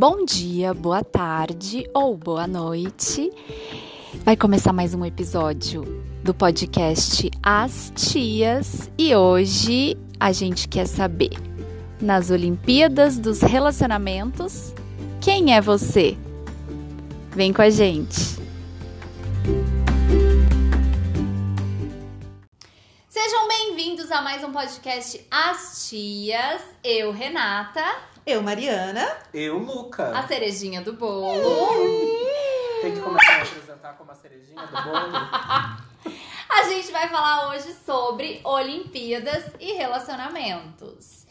Bom dia, boa tarde ou boa noite. Vai começar mais um episódio do podcast As Tias e hoje a gente quer saber nas Olimpíadas dos Relacionamentos quem é você? Vem com a gente. Sejam bem-vindos a mais um podcast As Tias. Eu, Renata. Eu, Mariana. Eu, Luca. A cerejinha do bolo. Tem que começar a apresentar como a cerejinha do bolo. A gente vai falar hoje sobre Olimpíadas e relacionamentos.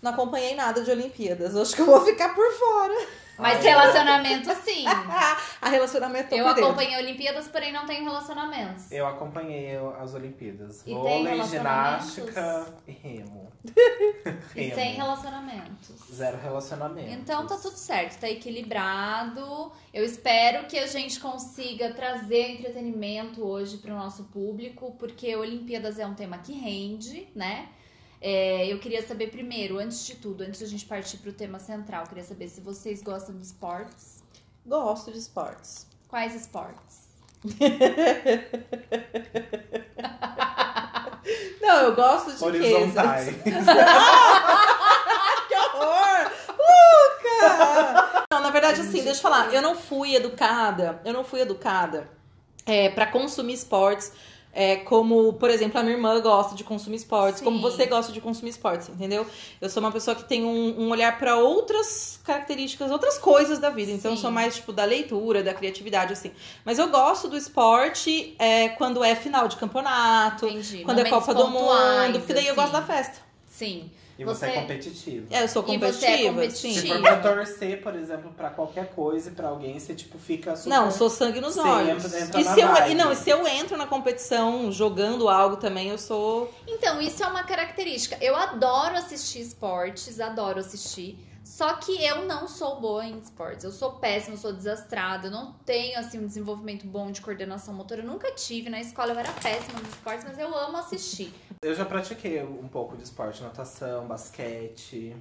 Não acompanhei nada de Olimpíadas. Acho que eu vou ficar por fora. Mas relacionamento sim. a relacionamento Eu por dentro. acompanhei Olimpíadas, porém não tenho relacionamentos. Eu acompanhei as Olimpíadas. E tem Vôlei, ginástica e remo. E sem relacionamentos. Zero relacionamento. Então tá tudo certo, tá equilibrado. Eu espero que a gente consiga trazer entretenimento hoje pro nosso público, porque Olimpíadas é um tema que rende, né? É, eu queria saber primeiro, antes de tudo, antes da gente partir pro tema central, eu queria saber se vocês gostam de esportes. Gosto de esportes. Quais esportes? Não, eu gosto de Horizontais. que horror! Luca! Não, na verdade, assim, deixa eu falar. Eu não fui educada, eu não fui educada é, para consumir esportes. É, como, por exemplo, a minha irmã gosta de consumir esportes, Sim. como você gosta de consumir esportes, entendeu? Eu sou uma pessoa que tem um, um olhar para outras características, outras coisas da vida. Então, eu Sim. sou mais, tipo, da leitura, da criatividade, assim. Mas eu gosto do esporte é, quando é final de campeonato, Entendi. quando é Momentos Copa do Mundo, porque daí eu assim. gosto da festa. Sim. E você, Você- é competitivo. É, eu sou E você é competitiva, Se for pra torcer, por exemplo, pra qualquer coisa e pra alguém, você tipo fica super. Não, sou sangue nos olhos. e, se eu, vibe. e não, e se eu entro na competição jogando algo também, eu sou. Então, isso é uma característica. Eu adoro assistir esportes, adoro assistir. Só que eu não sou boa em esportes. Eu sou péssima, eu sou desastrada. Eu não tenho, assim, um desenvolvimento bom de coordenação motora. Eu nunca tive. Na escola eu era péssima nos esportes, mas eu amo assistir. Eu já pratiquei um pouco de esporte, natação, basquete,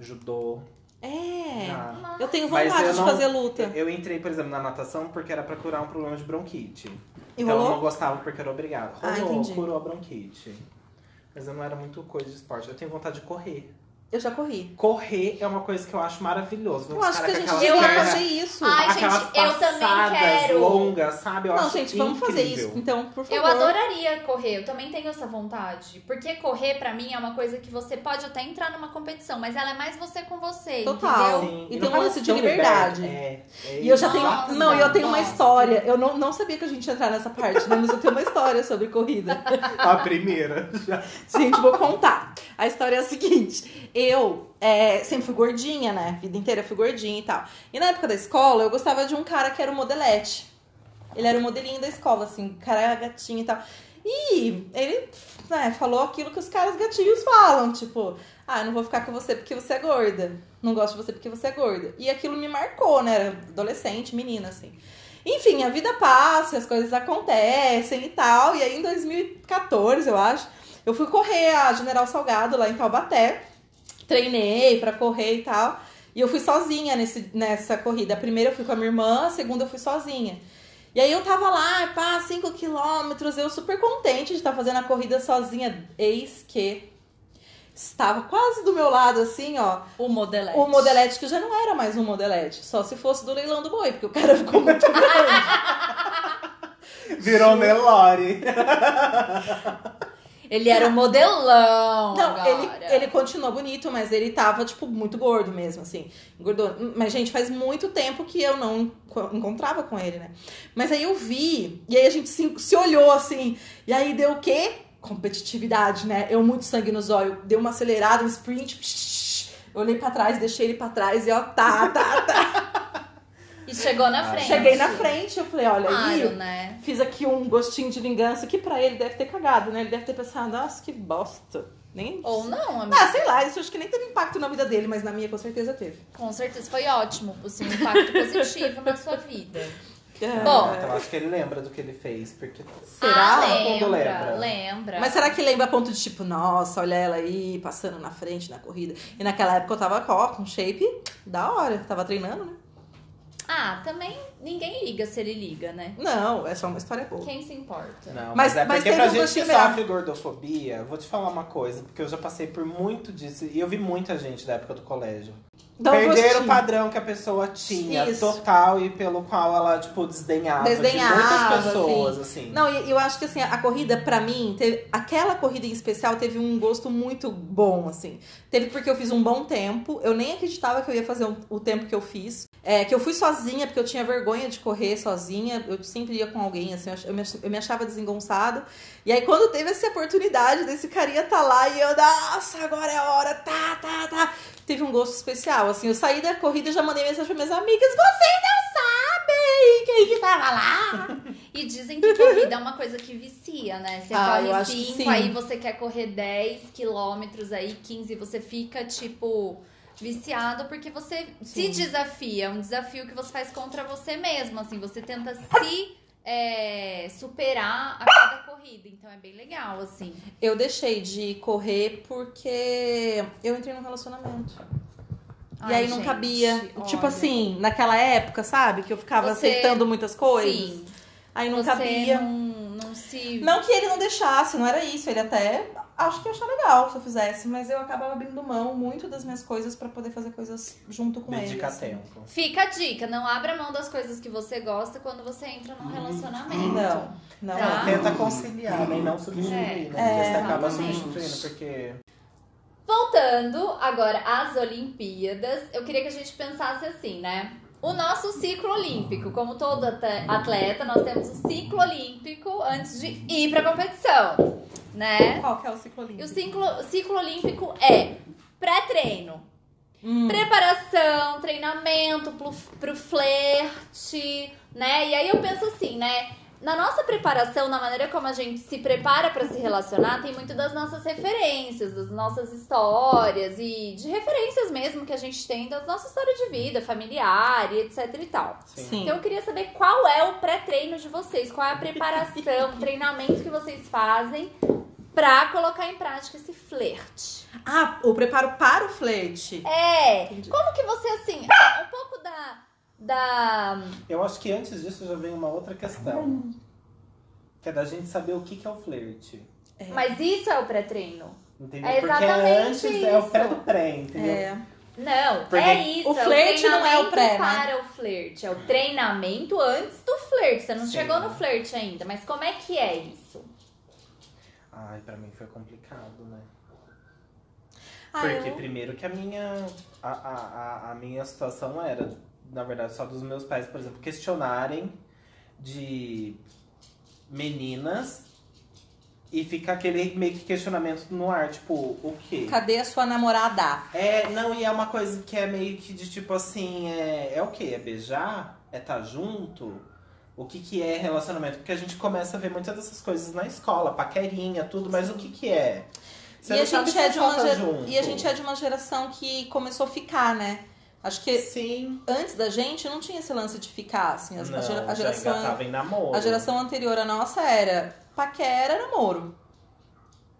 judô. É. Já. Eu tenho vontade eu de não- fazer luta. Eu entrei, por exemplo, na natação porque era pra curar um problema de bronquite. E então eu não rolou? gostava porque era obrigado. Ah, Rolou, entendi. curou a bronquite. Mas eu não era muito coisa de esporte. Eu tenho vontade de correr. Eu já corri. Correr é uma coisa que eu acho maravilhoso. Ver Eu acho que a gente devia fazer isso. Ai, aquelas gente, eu também quero. longas, sabe? Eu não, acho gente, vamos fazer incrível. isso. Então, por favor. Eu adoraria correr, eu também tenho essa vontade. Porque correr, pra mim, é uma coisa que você pode até entrar numa competição, mas ela é mais você com você, Total. entendeu? Sim, E tem um lance de liberdade. É, é E eu já tenho. Nossa, não, eu tenho uma nossa. história. Eu não, não sabia que a gente ia entrar nessa parte, né? Mas eu tenho uma história sobre corrida. A primeira. Já. Gente, vou contar. A história é a seguinte: eu é, sempre fui gordinha, né? Vida inteira fui gordinha e tal. E na época da escola, eu gostava de um cara que era o modelete. Ele era o modelinho da escola, assim, cara gatinho e tal. E ele né, falou aquilo que os caras gatinhos falam, tipo, ah, eu não vou ficar com você porque você é gorda. Não gosto de você porque você é gorda. E aquilo me marcou, né? Era adolescente, menina, assim. Enfim, a vida passa, as coisas acontecem e tal. E aí em 2014, eu acho, eu fui correr a General Salgado lá em Taubaté. Treinei pra correr e tal. E eu fui sozinha nesse, nessa corrida. A primeira eu fui com a minha irmã, a segunda eu fui sozinha. E aí eu tava lá, pá, 5 quilômetros, eu super contente de estar fazendo a corrida sozinha. Eis que estava quase do meu lado, assim, ó, O modelete. o modelete que já não era mais um modelete. Só se fosse do leilão do boi, porque o cara ficou muito grande. Virou Nelore. Ele era um modelão Não, agora. ele, ele continuou bonito, mas ele tava, tipo, muito gordo mesmo, assim. Engordou. Mas, gente, faz muito tempo que eu não enco- encontrava com ele, né? Mas aí eu vi, e aí a gente se, se olhou, assim. E aí deu o quê? Competitividade, né? Eu muito sangue nos olhos. Deu uma acelerada, um sprint. Eu olhei pra trás, deixei ele pra trás e ó, tá, tá, tá. E chegou na Ah, frente. Cheguei na frente, eu falei, olha Claro, aí. né? Fiz aqui um gostinho de vingança que pra ele deve ter cagado, né? Ele deve ter pensado, nossa, que bosta. Nem. Ou não, amiga. Ah, sei lá, isso acho que nem teve impacto na vida dele, mas na minha com certeza teve. Com certeza foi ótimo. Assim, um impacto positivo na sua vida. Bom. Então acho que ele lembra do que ele fez, porque Será? Ah, Todo mundo lembra, lembra. lembra. Mas será que lembra a ponto de tipo, nossa, olha ela aí passando na frente na corrida? E naquela época eu tava com shape da hora, tava treinando, né? Ah, também ninguém liga se ele liga, né? Não, é só uma história boa. Quem se importa? Não, Mas- mas, é mas porque teve pra gente que sofre gordofobia, vou te falar uma coisa, porque eu já passei por muito disso e eu vi muita gente da época do colégio. Dá um Perder gostinho. o padrão que a pessoa tinha, Isso. total, e pelo qual ela, tipo, desdenhava, Desdenhava, de muitas pessoas, assim. Não, e eu acho que assim, a corrida, pra mim, teve- aquela corrida em especial teve um gosto muito bom, assim. Teve porque eu fiz um bom tempo, eu nem acreditava que eu ia fazer o, o tempo que eu fiz. É, que eu fui sozinha, porque eu tinha vergonha de correr sozinha, eu sempre ia com alguém, assim, eu me, eu me achava desengonçado. E aí, quando teve essa oportunidade desse carinha tá lá e eu, nossa, agora é a hora, tá, tá, tá. Teve um gosto especial, assim, eu saí da corrida e já mandei mensagem para minhas amigas, vocês não sabem quem que tava lá. E dizem que corrida é uma coisa que vicia, né? Você Ah, corre acho que 5, sim. aí você quer correr 10 quilômetros, aí 15, você fica, tipo, viciado porque você se Sim. desafia. É um desafio que você faz contra você mesmo, assim. Você tenta se é, superar a cada corrida. Então é bem legal, assim. Eu deixei de correr porque eu entrei num relacionamento. e Ai, aí não gente, cabia. Tipo olha. assim, naquela época, sabe? Que eu ficava Você- aceitando muitas coisas. Sim. Aí não você cabia. Não, não se... Não que ele não deixasse, não era isso. Ele até acho que ia achar legal se eu fizesse, mas eu acabava abrindo mão muito das minhas coisas pra poder fazer coisas junto com ele. Dedicar assim. tempo. Fica a dica, não abra mão das coisas que você gosta quando você entra num relacionamento. Não, não. Tá. Tenta conciliar, né? E não substituir, É, né? Porque é, você acaba exatamente. substituindo, porque... Voltando agora às Olimpíadas, eu queria que a gente pensasse assim, né? O nosso ciclo olímpico, como todo atleta, nós temos o ciclo olímpico antes de ir pra competição, né? Qual que é o ciclo E olímpico? o ciclo, ciclo olímpico é pré-treino, Hum. preparação, treinamento pro, pro flerte, né? E aí eu penso assim, né? Na nossa preparação, na maneira como a gente se prepara pra se relacionar, tem muito das nossas referências, das nossas histórias e de referências mesmo que a gente tem da nossa história de vida, familiar e etc e tal. Sim. Então eu queria saber qual é o pré-treino de vocês, qual é a preparação, o treinamento que vocês fazem pra colocar em prática esse flerte. Ah, o preparo para o flerte. É, Entendi. como que você, assim, um pouco da. da Eu acho que antes disso já vem uma outra questão. Que é da gente saber o que que é o flerte. mas isso é o pré-treino. Entendeu? É Porque exatamente antes é o isso. pré do pré, entendeu? É. Não, Porque é isso. o flerte é não é o pré, né? para o flerte. É o treinamento antes do flerte. Você não Sim. chegou no flerte ainda, mas como é que é isso? Ai, pra mim foi complicado, né? Ah, Porque eu- primeiro que a minha. A, a, a, minha situação era, na verdade, só dos meus pais, por exemplo, questionarem de meninas e fica aquele meio que questionamento no ar, tipo, o quê? Cadê a sua namorada? É, não, e é uma coisa que é meio que de tipo assim, é, é o quê? É beijar? É estar junto? O que que é relacionamento? Porque a gente começa a ver muitas dessas coisas na escola, paquerinha, tudo, mas o que que é? Você E a, gente é de uma ger- junto. e a gente é de uma geração que começou a ficar, né? Acho que Sim. antes da gente não tinha esse lance de ficar, assim. As- não, a, gera- a já geração, engatava em namoro. a geração anterior à nossa era paquera, namoro.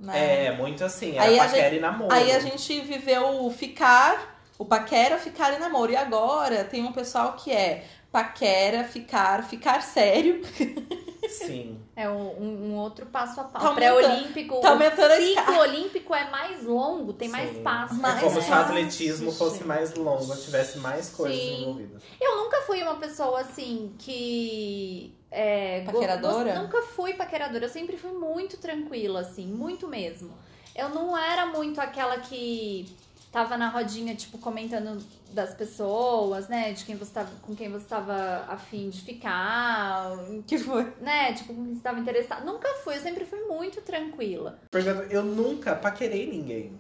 Né? É, muito assim, era Aí paquera e namoro. Aí a gente viveu o ficar, o paquera, ficar e namoro. E agora tem um pessoal que é paquera, ficar, ficar sério. Sim. É um, um outro passo a passo. Tá o pré-olímpico, tá o ciclo olímpico é mais longo, tem mais sim. passos. Mais é como né? se o atletismo passos, fosse mais longo, tivesse mais coisas Sim. envolvidas. Eu nunca fui uma pessoa assim que. É, Paqueradora? Nunca fui paqueradora. Eu sempre fui muito tranquila, assim, muito mesmo. Eu não era muito aquela que tava na rodinha, tipo, comentando das pessoas, né? De quem você tava, com quem você tava afim de ficar, Que foi? né? Tipo, com quem você tava interessado. Nunca fui, eu sempre fui muito tranquila. Pergunta, eu nunca paquerei ninguém.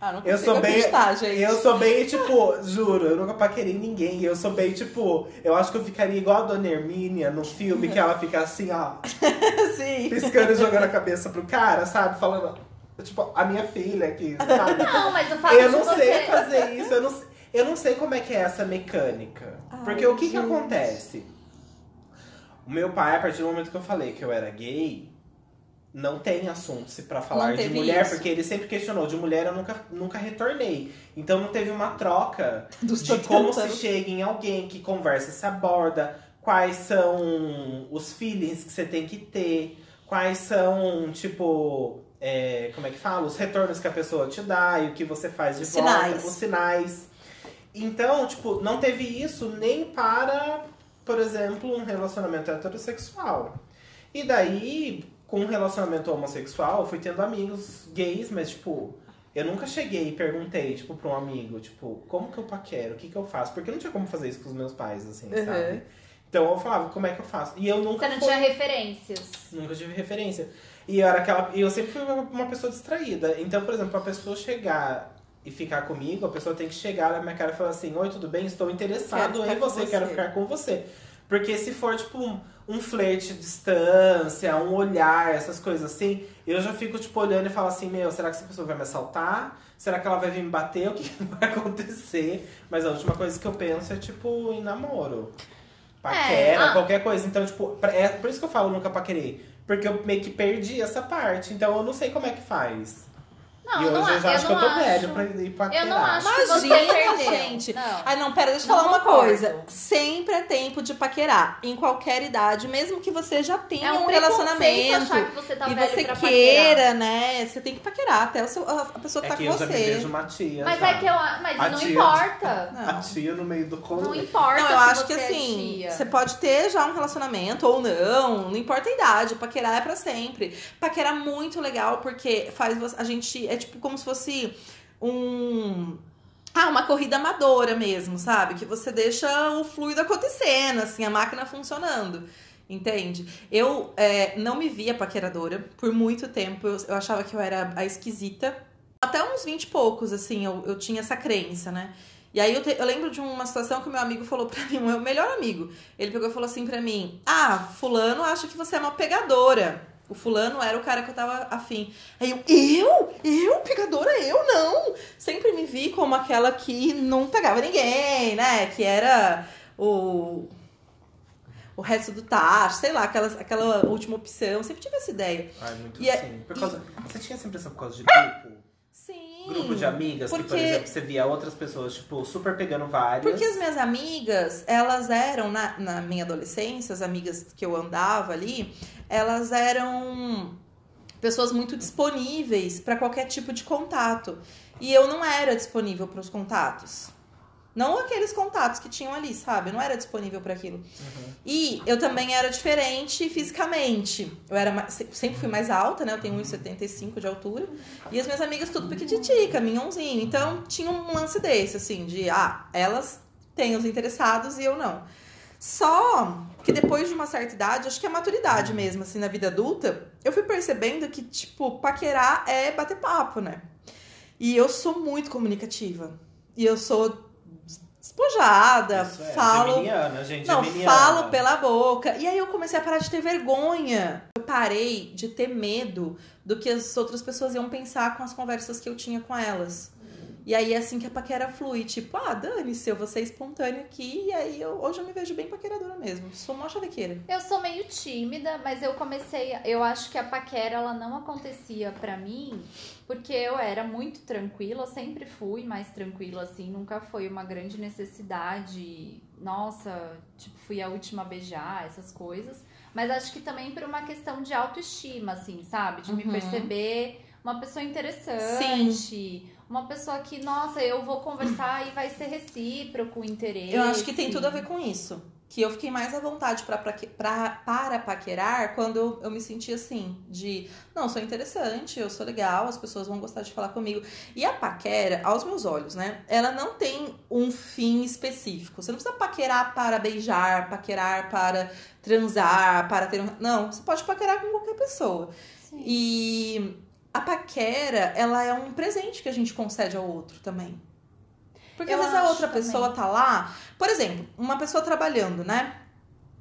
Ah, não Eu sou bem- acreditar, gente. Eu sou bem, tipo, juro, eu nunca paquerei ninguém. Eu sou bem, tipo, eu acho que eu ficaria igual a Dona Hermínia no filme, que ela fica assim, ó, Sim. piscando e jogando a cabeça pro cara, sabe? Falando, tipo, a minha filha aqui, sabe? Não, mas o fato Eu não você... sei fazer isso, eu não sei. Eu não sei como é que é essa mecânica. Ai, Porque o que que gente. acontece? O meu pai, a partir do momento que eu falei que eu era gay, não tem assunto se pra falar de mulher, isso. porque ele sempre questionou. De mulher eu nunca, nunca retornei. Então não teve uma troca Dos de como se tentando. chega em alguém, que conversa se aborda, quais são os feelings que você tem que ter, quais são, tipo, é, como é que fala? Os retornos que a pessoa te dá e o que você faz de Sinais. volta, os sinais. Então, tipo, não teve isso nem para, por exemplo, um relacionamento heterossexual. E daí, com um relacionamento homossexual, eu fui tendo amigos gays, mas, tipo, eu nunca cheguei e perguntei, tipo, pra um amigo, tipo, como que eu paquero? O que que eu faço? Porque eu não tinha como fazer isso com os meus pais, assim, Uhum. sabe? Então eu falava, como é que eu faço? E eu nunca Você não fui- tinha referências. Nunca tive referência. E eu era aquela. Eu sempre fui uma, pessoa distraída. Então, por exemplo, a pessoa chegar e ficar comigo, a pessoa tem que chegar na minha cara e falar assim, oi, tudo bem? Estou interessado Quero em você, você." quero ficar com você. Porque se for, tipo, um, um flerte de distância, um olhar, essas coisas assim, eu já fico, tipo, olhando e falo assim, meu, será que essa pessoa vai me assaltar? Será que ela vai vir me bater? O que que vai acontecer? Mas a última coisa que eu penso é, tipo, em namoro. Paquera, ah. qualquer coisa. Então, tipo, é por isso que eu falo nunca paquerei. Porque eu meio que perdi essa parte. Então eu não sei como é que faz. Não, e hoje não, eu já eu acho que eu não tô acho. velho pra ir paquerar. Eu não acho que você Imagina, perdeu. gente. Não. Ai, não, pera, deixa eu Não falar uma concordo. coisa. Sempre é tempo de paquerar. Em qualquer idade, mesmo que você já tenha É um, um relacionamento. achar que você tá e velho você pra queira, paquerar. né? Você tem que paquerar até o seu, a pessoa que É tá que com eu já me você. vejo uma tia. Mas já. é que eu. Mas A não tia- importa. Não. A tia no meio do Não colo. importa. Não, eu se acho que você é assim, tia. você pode ter já um relacionamento ou não, não importa a idade, paquerar é pra sempre. Paquerar é muito legal porque faz você- a gente é tipo como se fosse um ah, uma corrida amadora mesmo, sabe? Que você deixa o fluido acontecendo, assim, a máquina funcionando. Entende? Eu é, não me via paqueradora por muito tempo. Eu, eu achava que eu era a esquisita. Até uns 20 e poucos, assim, eu, eu tinha essa crença, né? E aí eu, te- eu lembro de uma situação que o meu amigo falou pra mim, meu melhor amigo. Ele pegou e falou assim pra mim: Ah, fulano acha que você é uma pegadora. O fulano era o cara que eu tava afim. Aí eu, eu? Eu? Pegadora? Eu não! Sempre me vi como aquela que não pegava ninguém, né? Que era o. O resto do tacho, sei lá, aquela, aquela última opção. Sempre tive essa ideia. Ai, muito E é- sim. Por causa... Você tinha essa impressão por causa de grupo? Sim. Grupo de amigas, que, por porque- exemplo, você via outras pessoas, tipo, super pegando várias. Porque as minhas amigas, elas eram, na, na minha adolescência, as amigas que eu andava ali, elas eram pessoas muito disponíveis para qualquer tipo de contato. E eu não era disponível para os contatos. Não aqueles contatos que tinham ali, sabe? Eu não era disponível para aquilo. Uhum. E eu também era diferente fisicamente. Eu era mais- sempre fui mais alta, né? Eu tenho 1,75 de altura. E as minhas amigas tudo pequititica, minhãozinho. Então tinha um lance desse, assim, de ah, elas têm os interessados e eu não. Só que depois de uma certa idade, acho que é maturidade mesmo, assim, na vida adulta, eu fui percebendo que, tipo, paquerar é bater papo, né? E eu sou muito comunicativa. E eu sou despojada, Isso é, falo. Gente, Não, geminiana. falo pela boca. E aí eu comecei a parar de ter vergonha. Eu parei de ter medo do que as outras pessoas iam pensar com as conversas que eu tinha com elas. E aí é assim que a paquera flui, tipo, ah, dane-se, eu vou ser espontânea aqui. E aí eu, hoje eu me vejo bem paqueradora mesmo. Sou mó chavequeira. Eu sou meio tímida, mas eu comecei. Eu acho que a paquera ela não acontecia pra mim porque eu era muito tranquila, eu sempre fui mais tranquila assim, nunca foi uma grande necessidade. Nossa, tipo, fui a última a beijar, essas coisas. Mas acho que também por uma questão de autoestima, assim, sabe? De me Uhum. perceber uma pessoa interessante. Uma pessoa que, nossa, eu vou conversar e vai ser recíproco o interesse. Eu acho que tem tudo a ver com isso. Que eu fiquei mais à vontade pra, pra, pra- para paquerar quando eu, eu me senti assim, de não, sou interessante, eu sou legal, as pessoas vão gostar de falar comigo. E a paquera, aos meus olhos, né? Ela não tem um fim específico. Você não precisa paquerar para beijar, paquerar para transar, para ter um. Não, você pode paquerar com qualquer pessoa. Sim. E a paquera, ela é um presente que a gente concede ao outro também. Porque Eu às vezes a outra também. pessoa tá lá, por exemplo, uma pessoa trabalhando, né?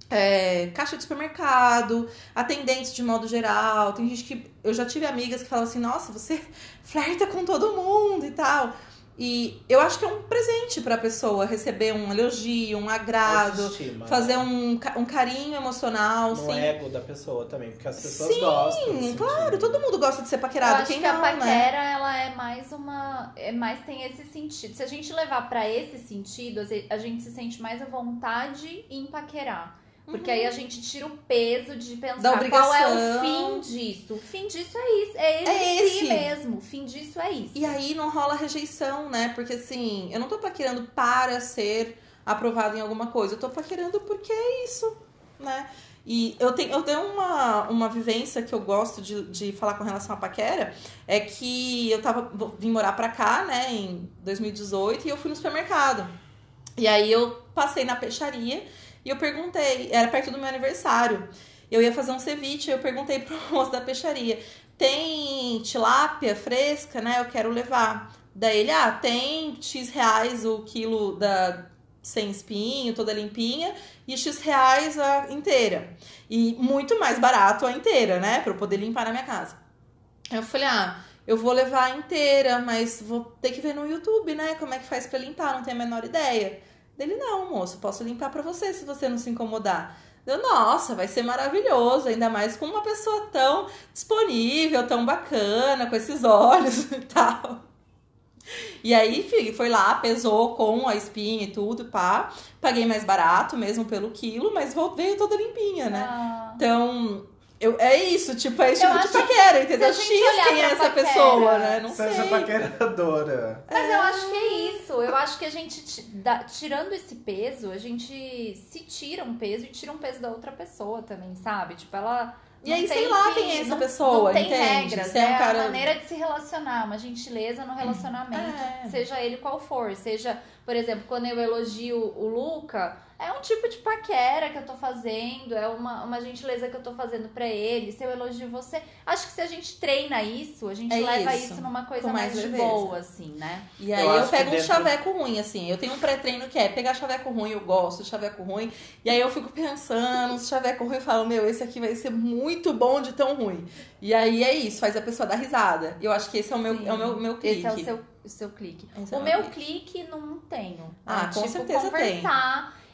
É, caixa de supermercado, atendentes de modo geral. Tem gente que. Eu já tive amigas que falam assim: nossa, você flerta com todo mundo e tal. E eu acho que é um presente pra pessoa receber um elogio, um agrado, Autoestima, fazer né? um, ca- um carinho emocional, No assim. ego da pessoa também, porque as pessoas Sim, gostam. sentir. claro, todo mundo gosta de ser Eu paquerado. acho Quem que não, a né? paquera, ela é mais uma. É mais tem esse sentido. Se a gente levar pra esse sentido, a gente se sente mais à vontade em paquerar. Porque aí a gente tira o peso de Uhum. Pensar qual é o fim disso. O fim disso é isso. É ele É em si esse. mesmo. O fim disso é isso. E aí não rola rejeição, né? Porque assim, eu não tô paquerando para ser aprovado em alguma coisa. Eu tô paquerando porque é isso, né? E eu tenho, eu tenho uma, uma vivência que eu gosto de, de falar com relação à paquera, é que eu tava, vim morar pra cá, né, em 2018, e eu fui no supermercado. E aí eu passei na peixaria e eu perguntei, era perto do meu aniversário. Eu ia fazer um ceviche, eu perguntei pro moço da peixaria: tem tilápia fresca, né? Eu quero levar. Daí ele, ah, tem X reais o quilo da sem espinho, toda limpinha, e X reais a inteira. E muito mais barato a inteira, né? Pra eu poder limpar na minha casa. Eu falei, ah, eu vou levar a inteira, mas vou ter que ver no YouTube, né? Como é que faz pra limpar, não tenho a menor ideia. Dele, não, moço, posso limpar pra você se você não se incomodar. Eu, nossa, vai ser maravilhoso, ainda mais com uma pessoa tão disponível, tão bacana, com esses olhos e tal. E aí, foi lá, pesou com a espinha e tudo, pá. Paguei mais barato mesmo pelo quilo, mas veio toda limpinha, né? Ah. Então, eu, é isso, tipo, é esse Eu tipo de paquera, entendeu? X quem é essa paquera, pessoa, né? Não Seja sei. paqueradora. Mas eu acho que é isso. Eu acho que a gente, tirando esse peso, a gente se tira um peso e tira um peso da outra pessoa também, sabe? Tipo, ela. E não aí, tem sei lá que- quem é essa não- pessoa, Não tem entende? regras, Se é um é cara- a maneira de se relacionar, uma gentileza no relacionamento, É. seja ele qual for. Seja, por exemplo, quando eu elogio o Luca, é um tipo de paquera que eu tô fazendo, é uma, uma gentileza que eu tô fazendo pra ele. Se eu elogio você, acho que se a gente treina isso, a gente É leva isso, isso, numa coisa com mais mais, de boa, assim, né? E aí Eu eu, pego um dentro- chaveco ruim, assim. Eu tenho um pré-treino que é pegar chaveco ruim, eu gosto de chaveco ruim. E aí eu fico pensando nos chaveco ruim e falo, meu, esse aqui vai ser muito bom de tão ruim. E aí é isso, faz a pessoa dar risada. Eu acho que esse é o meu, Sim. é o meu, meu clique. Esse é o seu, o seu clique. Esse é o o meu meu clique não tenho. Ah, É, com tipo, certeza tem.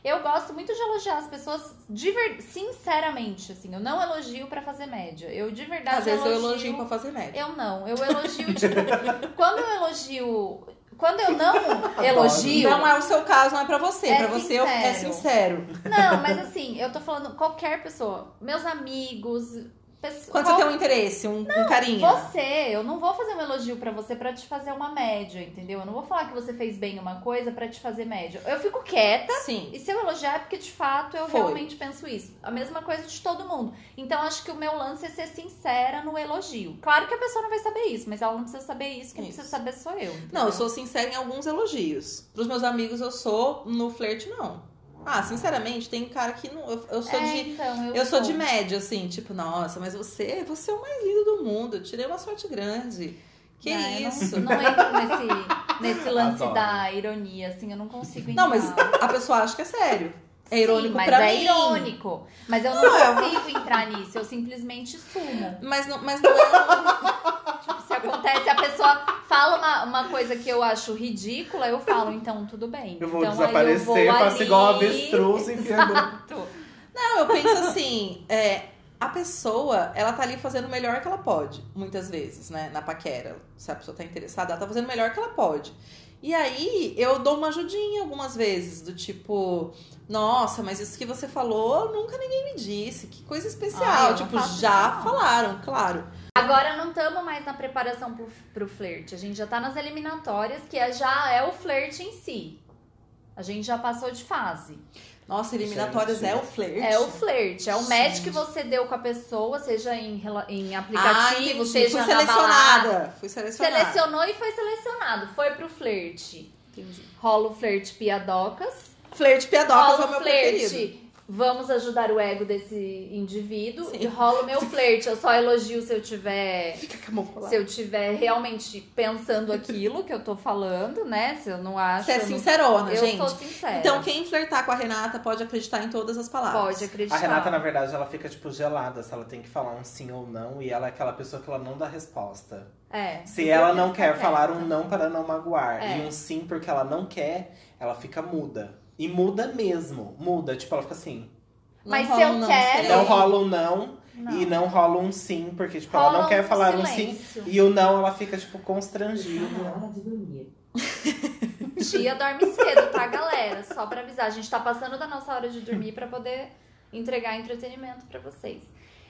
Eu gosto muito de elogiar as pessoas ver... sinceramente, assim. Eu não elogio pra fazer média. Eu de verdade Às vezes eu elogio... elogio pra fazer média. Eu não. Eu elogio, tipo... quando eu elogio... Quando eu não elogio... Não é o seu caso, não é pra você. É pra você eu- é sincero. sincero. Não, mas assim, eu tô falando qualquer pessoa. Meus amigos... Pessoa, Quando você tem um interesse, um, um carinho. Você, eu não vou fazer um elogio pra você pra te fazer uma média, entendeu? Eu não vou falar que você fez bem uma coisa pra te fazer média. Eu fico quieta Sim. e se eu elogiar é porque de fato eu Foi. realmente penso isso. A mesma coisa de todo mundo. Então acho que o meu lance é ser sincera no elogio. Claro que a pessoa não vai saber isso, mas ela não precisa saber isso, quem Isso. precisa saber sou eu. Não, eu entendeu? sou sincera em alguns elogios. Pros meus amigos eu sou, no flerte não. Ah, sinceramente, tem cara que não. Eu, eu sou É, de. então, eu, Eu sou de média, assim, tipo, nossa, mas você, você é o mais lindo do mundo. Eu tirei uma sorte grande. Que Ah, eu não- isso? Não, entro nesse, nesse lance Adoro. da ironia, assim, eu não consigo entrar. Não, mas a pessoa acha que é sério. É irônico Sim, mas pra é mim. irônico. Mas eu não, Não, é- consigo entrar nisso, eu simplesmente sumo. Mas não, mas não é. Tipo, se acontece, a pessoa fala uma, uma coisa que eu acho ridícula, eu falo, então tudo bem. Eu vou então, aí desaparecer, vou faço ali- igual um avestruz enfiando. Exato. Não, eu penso assim, é, a pessoa, ela tá ali fazendo o melhor que ela pode, muitas vezes, né? Na paquera. Se a pessoa tá interessada, ela tá fazendo o melhor que ela pode. E aí, eu dou uma ajudinha algumas vezes, do tipo, nossa, mas isso que você falou, nunca ninguém me disse. Que coisa Ah, especial. eu tipo, já falaram, claro. Agora não estamos mais na preparação pro, pro flerte. A gente já tá nas eliminatórias, que é- já é o flerte em si. A gente já passou de fase. Nossa, eliminatórias Gente. é o flerte. É o flerte, é o match Gente. que você deu com a pessoa, seja em, em ah, aplicativo, entendi. seja Fui na balada. selecionada. Fui selecionada. Selecionou e foi selecionado. Foi pro flerte. Entendi. Rola o flerte piadocas. Flerte piadocas é rola o meu flerte preferido. Vamos ajudar o ego desse indivíduo Sim. e rola o meu flerte. Eu só elogio se eu tiver Fica com a mão colada. se eu tiver realmente pensando aquilo que eu tô falando, né? Se eu não acho. Você é eu não- sincerona, eu gente. sou sincera. Então, quem flertar com a Renata pode acreditar em todas as palavras. pode acreditar. A Renata, na verdade, ela fica, tipo, gelada se ela tem que falar um sim ou não. E ela é aquela pessoa que ela não dá resposta. É. Se eu ela não quer falar quieta. um não para não magoar É. e um sim porque ela não quer, ela fica muda. E muda mesmo. Muda. Tipo, ela fica assim. Não Mas se eu não, quero-. Não rola um não, Não. e não rola um sim, porque, tipo, ela Rola não quer um falar um sim. silêncio. E o não, ela fica, tipo, constrangida. hora de dormir. Dia dorme cedo, tá, galera? Só pra avisar. A gente tá passando da nossa hora de dormir pra poder entregar entretenimento pra vocês.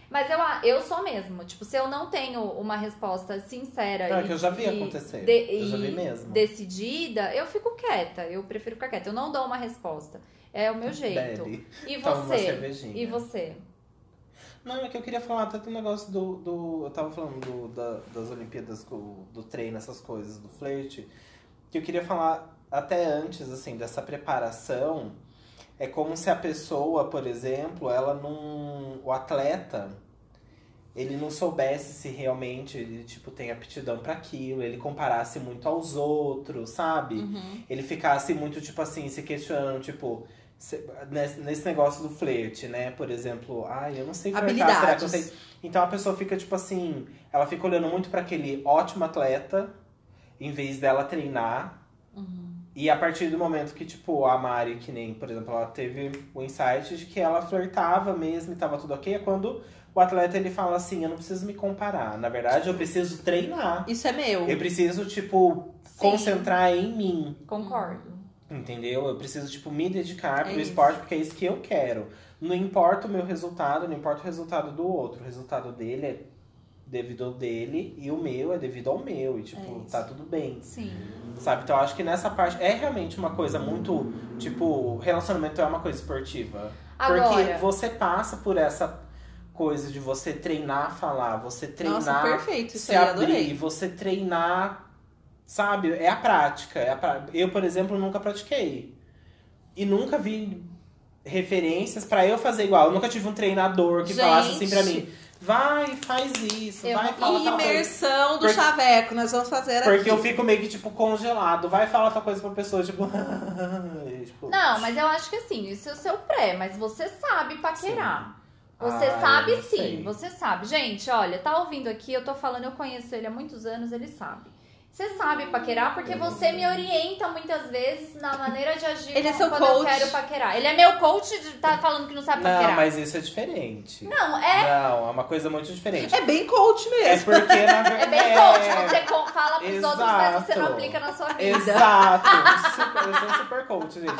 Mas eu, eu sou mesmo. Tipo, se eu não tenho uma resposta sincera Não, é e, que eu já vi acontecer. de- eu já vi mesmo. decidida, eu fico quieta. Eu prefiro ficar quieta. Eu não dou uma resposta. É o meu jeito. Bebe. E você? E você? Não, é que eu queria falar até do negócio do. do eu tava falando do, da- das Olimpíadas, do, do treino, essas coisas, do flerte. Que eu queria falar até antes, assim, dessa preparação. É como se a pessoa, por exemplo, ela não. O atleta, ele não soubesse se realmente ele, tipo, tem aptidão para aquilo, ele comparasse muito aos outros, sabe? Uhum. ele ficasse muito, tipo assim, se questionando, tipo, se- nesse, nesse negócio do flerte, né? Por exemplo, ai, eu não sei flertar, será que eu sei? Então a pessoa fica, tipo assim, ela fica olhando muito para aquele ótimo atleta, em vez dela treinar. Uhum. E a partir do momento que, tipo, a Mari, que nem, por exemplo, ela teve o insight de que ela flertava mesmo e tava tudo ok, é quando o atleta ele fala assim, eu não preciso me comparar. Na verdade, eu preciso treinar. Isso é meu. Eu preciso, tipo, concentrar em mim. Concordo. Entendeu? Eu preciso, tipo, me dedicar É pro isso. esporte porque é isso que eu quero. Não importa o meu resultado, não importa o resultado do outro. O resultado dele é devido ao dele e o meu é devido ao meu. E, tipo, É tá tudo bem. Sim. Sabe? Então eu acho que nessa parte é realmente uma coisa muito. Tipo, relacionamento é uma coisa esportiva. Porque Agora, você passa por essa coisa de você treinar, falar, você treinar Nossa, perfeito. Isso se aí, abrir, adorei. você treinar, sabe? É a prática. É a pra- Eu, por exemplo, nunca pratiquei. E nunca vi referências pra eu fazer igual. Eu nunca tive um treinador que falasse assim pra mim: vai, faz isso, Eu vai, fala tal coisa. Imersão do Porque- chaveco, nós vamos fazer Porque aqui. eu fico meio que, tipo, congelado. Vai falar tal coisa pra pessoa, tipo. tipo Não, mas eu acho que assim, isso é o seu pré, mas você sabe paquerar. Você Ah, sabe sim, sei. você sabe. Gente, olha, tá ouvindo aqui, eu tô falando, eu conheço ele há muitos anos, ele sabe. Você sabe paquerar porque você me orienta muitas vezes na maneira de agir Ele é quando seu eu coach. quero paquerar. Ele é meu coach de tá falando que não sabe Não, paquerar. mas isso é diferente. Não, é, Não, é uma coisa muito diferente. É bem coach É mesmo. porque, na é verdade. bem coach. Você co- fala pros outros, mas você não Exato. aplica na sua vida. Exato. Super, eu sou um super coach, gente.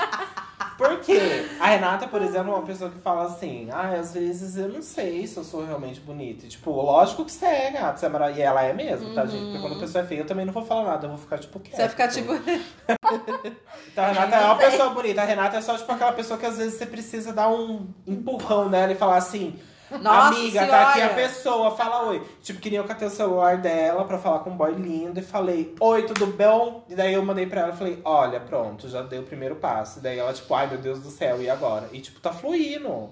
Por quê? A Renata, por exemplo, é uma pessoa que fala assim: ah, às vezes eu não sei se eu sou realmente bonita. E, tipo, lógico que você é, gata. Você é E ela é mesmo, tá, gente? Porque quando a pessoa é feia, eu também não vou falar nada. Eu vou ficar, tipo, quieto. Você vai ficar tipo. Então a Renata é uma pessoa bonita. A Renata é só, tipo, aquela pessoa que às vezes você precisa dar um empurrão nela e falar assim. Nossa Amiga, tá aqui a Senhora! pessoa, fala oi. Tipo, que nem eu catei o celular dela pra falar com um boy lindo e falei, oi, tudo bom? E daí eu mandei pra ela e falei, olha, pronto, já dei o primeiro passo. E daí ela, tipo, ai meu Deus do céu, e agora? E tipo, tá fluindo.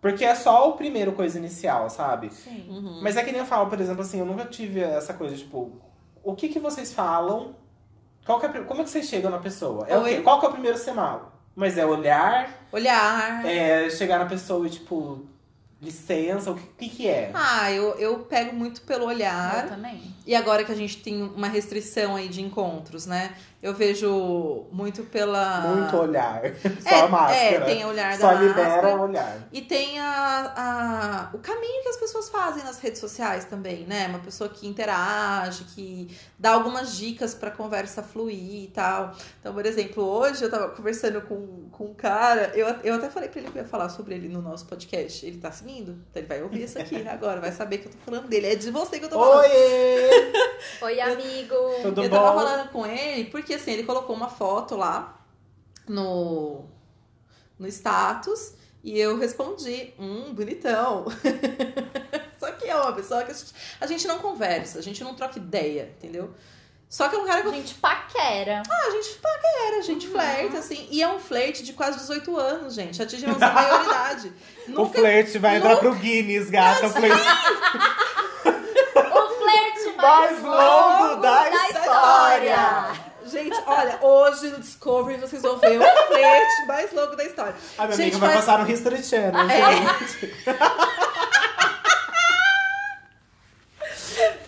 Porque é só o primeiro coisa inicial, sabe? Sim. Uhum. Mas é que nem eu falo, por exemplo, assim, eu nunca tive essa coisa, tipo, o que que vocês falam? Qual que é, como é que vocês chegam na pessoa? É o quê? Qual que é o primeiro sinal? Mas é olhar, Olhar. é chegar na pessoa e, tipo, licença, o que, que que é? Ah, eu, eu pego muito pelo Eu olhar. também. E agora que a gente tem uma restrição aí de encontros, né? Eu vejo muito pela. Muito olhar. Só é, a máscara. É, tem o olhar Só da libera máscara. o olhar. E tem a, a- o caminho que as pessoas fazem nas redes sociais também, né? Uma pessoa que interage, que dá algumas dicas pra conversa fluir e tal. Então, por exemplo, hoje eu tava conversando com, com um cara, eu, eu até falei pra ele que eu ia falar sobre ele no nosso podcast. Ele tá seguindo? Então ele vai ouvir isso aqui agora, vai saber que eu tô falando dele. É de você que eu tô falando. Oi! Oi, amigo. Tudo eu bom? tava falando com ele, porque assim, ele colocou uma foto lá no, no status e eu respondi, hum, bonitão. Só que é uma pessoa que a gente, a gente não conversa, a gente não troca ideia, entendeu? Só que é um cara que A eu gente paquera. Ah, a gente paquera, a gente Uhum. flerta, assim. E é um flerte de quase 18 anos, gente. Atingimos a maioridade. O Nunca... flerte vai entrar pro Guinness, gata. O flerte O flerte mais mais, longo da história. Gente, olha, hoje no Discovery vocês vão ver o flerte mais longo da história. A minha Gente, amiga vai faz- passar no History Channel, É. gente.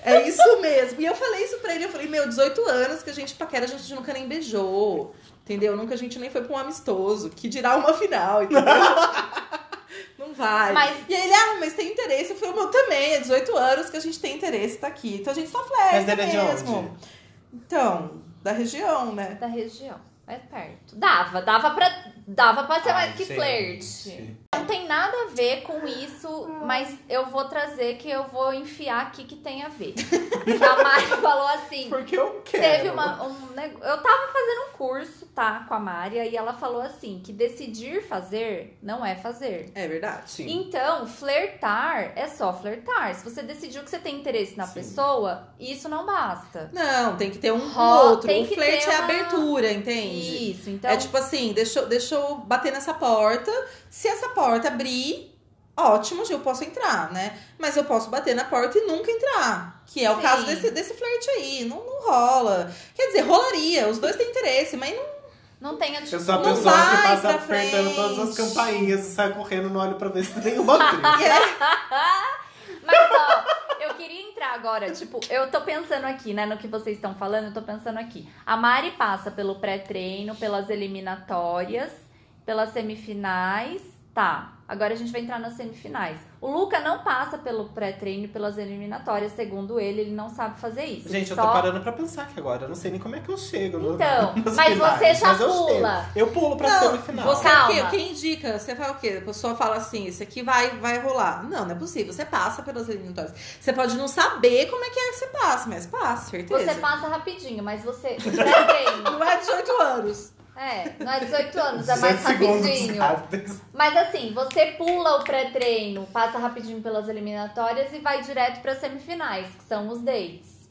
É isso mesmo. E eu falei isso pra ele. Eu falei, meu, 18 anos que a gente paquera, a gente nunca nem beijou. Entendeu? Nunca a gente nem foi pra um amistoso. Que dirá uma final, entendeu? Não vai. Mas- E aí ele, ah, mas tem interesse. Eu falei, o meu também. É 18 anos que a gente tem interesse, tá aqui. Então a gente só flerta Mas ele é de mesmo. onde? Então, da região, né? Da região. É perto. Dava, dava pra, dava pra ser Ai, mais que flerte. Tem nada a ver com isso, mas eu vou trazer que eu vou enfiar aqui que tem a ver. A Mari falou assim. Porque eu quero. Teve uma, um Eu tava fazendo um curso, tá, com a Mária, e ela falou assim: que decidir fazer não é fazer. É verdade. Sim. Então, flertar é só flertar. Se você decidiu que você tem interesse na Sim. pessoa, isso não basta. Não, tem que ter um Ro- outro. tem O que flerte ter é uma- abertura, entende? Isso, então. É tipo assim, deixa, deixa eu bater nessa porta. Se essa porta abrir, ótimo, eu posso entrar, né? Mas eu posso bater na porta e nunca entrar. Que é o Sim. caso desse, desse flerte aí. Não, não rola. Quer dizer, rolaria. Os dois têm interesse, mas não. não tem a Eu sou a Não pessoa que passa apertando todas as campainhas e sai correndo, não olho pra ver se tem nenhuma trilha. Mas ó, eu queria entrar agora, tipo, eu tô pensando aqui, né, no que vocês estão falando, eu tô pensando aqui. A Mari passa pelo pré-treino, pelas eliminatórias, pelas semifinais, tá. Agora a gente vai entrar nas semifinais. O Luca não passa pelo pré-treino e pelas eliminatórias, segundo ele, ele não sabe fazer isso. Gente, eu Só- tô parando pra pensar aqui agora. Eu não sei nem como é que eu chego. no- Então, nas mas finais, você já mas eu pula. chego. Eu pulo pra Não, semifinal. Você Calma. é o quê? Quem indica? Você fala o quê? A pessoa fala assim, isso aqui vai, vai rolar. Não, não é possível. Você passa pelas eliminatórias. Você pode não saber como é que é que você passa, mas passa, certeza. Você passa rapidinho, mas você. Pré-treino. Não é 18 anos. É, não é 18 anos, é mais 17 segundos, rapidinho. sabe? Mas assim, você pula o pré-treino, passa rapidinho pelas eliminatórias e vai direto para semifinais, que são os dates.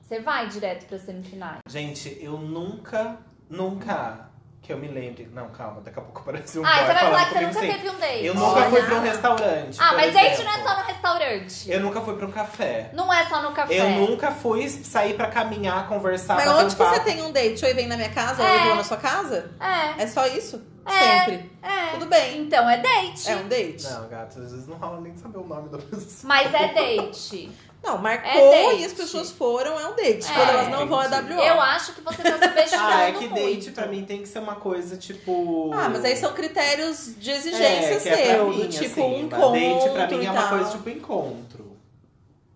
Você vai direto para semifinais. Gente, eu nunca, nunca que eu me lembre. Não, calma, daqui a pouco aparece um ah, boy você vai falar que você comigo nunca assim. teve um date. Eu nunca Olha. fui pra um restaurante. Ah, mas date exemplo. não é só no restaurante. Eu nunca fui pra um café. Não é só no café. Eu nunca fui sair pra caminhar, conversar, Mas onde um que você tem um date? Ou ele vem na minha casa, ou É. eu vou na sua casa? É, É só isso? É. Sempre. é. Tudo bem. Então é date. É um date? Não, gato, às vezes não rola nem saber o nome da pessoa. Mas é date. Não, marcou É e as pessoas foram, é um date. É. Quando elas não vão, é. WO. Eu acho que você tá subestimando Ah, é que muito. date pra mim tem que ser uma coisa tipo. Ah, mas aí são critérios de é, exigência é pra seu. mim, do tipo, assim, um encontro Date pra mim e é uma coisa tipo encontro.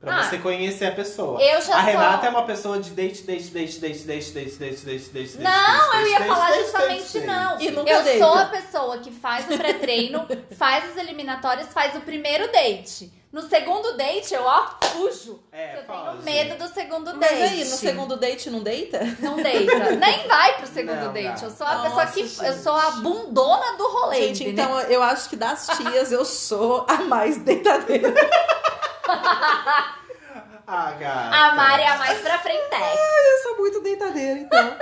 Pra Ah, você conhecer a pessoa. eu já a sou- Renata é uma pessoa de date, date, date, date, date, date, date, date, date, Não, date, eu ia date, falar date, justamente não. E nunca eu deita. sou a pessoa que faz o pré-treino, faz as eliminatórias, faz o primeiro date. No segundo date, eu ó, fujo. É, eu tenho medo do segundo Mas date. aí, no segundo date não deita? Não deita. Nem vai pro segundo Não, date. gata. Eu sou a Nossa, pessoa que. gente. Eu sou a bundona do rolê. Gente, então eu acho que das tias eu sou a mais deitadeira. Ah, gata. A Mari é a mais pra frente. Eu sou muito deitadeira, então.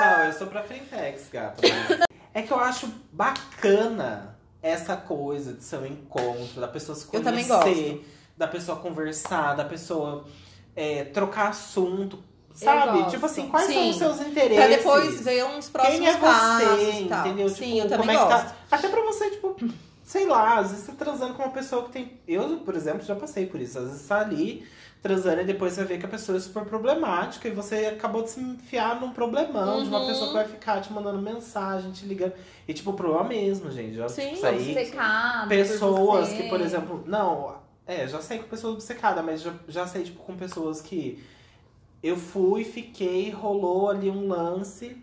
Não, eu sou pra Frentex, gata. mas- É que eu acho bacana essa coisa de ser um encontro, da pessoa se conhecer, da pessoa conversar, da pessoa é, trocar assunto. Sabe? Tipo assim, quais são Sim. os seus interesses? pra depois ver uns próximos Quem é você, entendeu? Sim, tipo, eu também como é que gosto. tá. Até pra você, tipo, sei lá, às vezes você transando com uma pessoa que tem. Eu, por exemplo, já passei por isso. Às vezes você tá ali transando e depois você vê que a pessoa é super problemática e você acabou de se enfiar num problemão de uma Uhum. pessoa que vai ficar te mandando mensagem, te ligando. E, tipo, o problema mesmo, gente. Já Sim, tipo, saí por pessoas que, por exemplo, não, é, já sei com pessoas obcecadas, mas já, já sei, tipo, com pessoas que eu fui, fiquei, rolou ali um lance,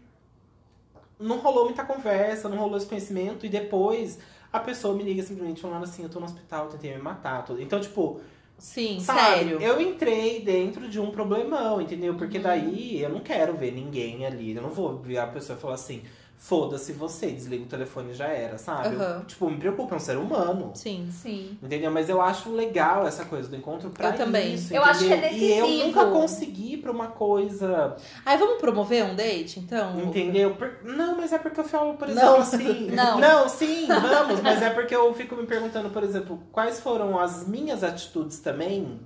não rolou muita conversa, não rolou esse conhecimento, e depois a pessoa me liga simplesmente falando assim, eu tô no hospital, tentei me matar. Então, tipo, Sim, sabe, sério. eu entrei dentro de um problemão, entendeu? Uhum. Porque daí eu não quero ver ninguém ali, eu não vou ver a pessoa e falar assim, foda-se você, desliga o telefone e já era, sabe? Eu, Aham. tipo, me preocupa, é um ser humano. Sim. Sim. Entendeu? Mas eu acho legal essa coisa do encontro pra Eu também. isso. Eu acho que é entendeu? E eu decisivo. nunca consegui ir pra uma coisa. Aí vamos promover um date, então? Entendeu? Por- Não, mas é porque eu falo, por exemplo, Não. assim. Não. Não, sim, vamos. Mas é porque eu fico me perguntando, por exemplo, quais foram as minhas atitudes também.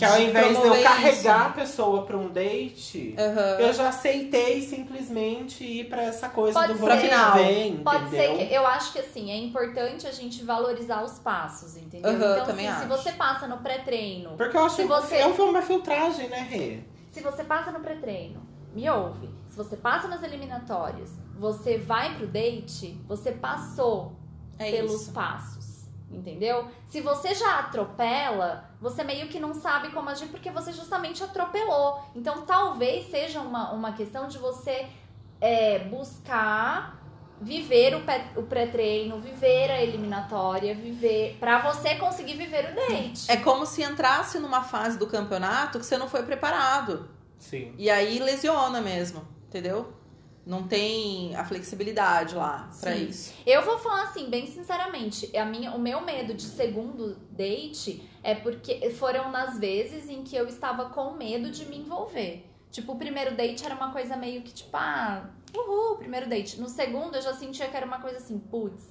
Que ao invés de eu carregar isso. a pessoa pra um date, Aham. eu já aceitei simplesmente ir pra essa coisa Pode do ser. vamos Final. ver, Pode entendeu? ser que. Eu acho que assim, é importante a gente valorizar os passos, entendeu? Aham, então, também assim, se acho. você passa no pré-treino, Porque eu acho Se você- que é uma filtragem, né, Rê? se você passa no pré-treino, me ouve. Se você passa nas eliminatórias, você vai pro date, você passou É pelos isso. passos. Entendeu? Se você já atropela, você meio que não sabe como agir porque você justamente atropelou. Então talvez seja uma, uma questão de você é, buscar viver o, pré-treino, viver a eliminatória, viver. pra você conseguir viver o date. É como se entrasse numa fase do campeonato que você não foi preparado. Sim. E aí lesiona mesmo, entendeu? Não tem a flexibilidade lá pra Sim. isso. Eu vou falar assim, bem sinceramente, a minha, o meu medo de segundo date é porque foram nas vezes em que eu estava com medo de me envolver. Tipo, o primeiro date era uma coisa meio que tipo, ah, uhul, primeiro date. No segundo eu já sentia que era uma coisa assim, putz,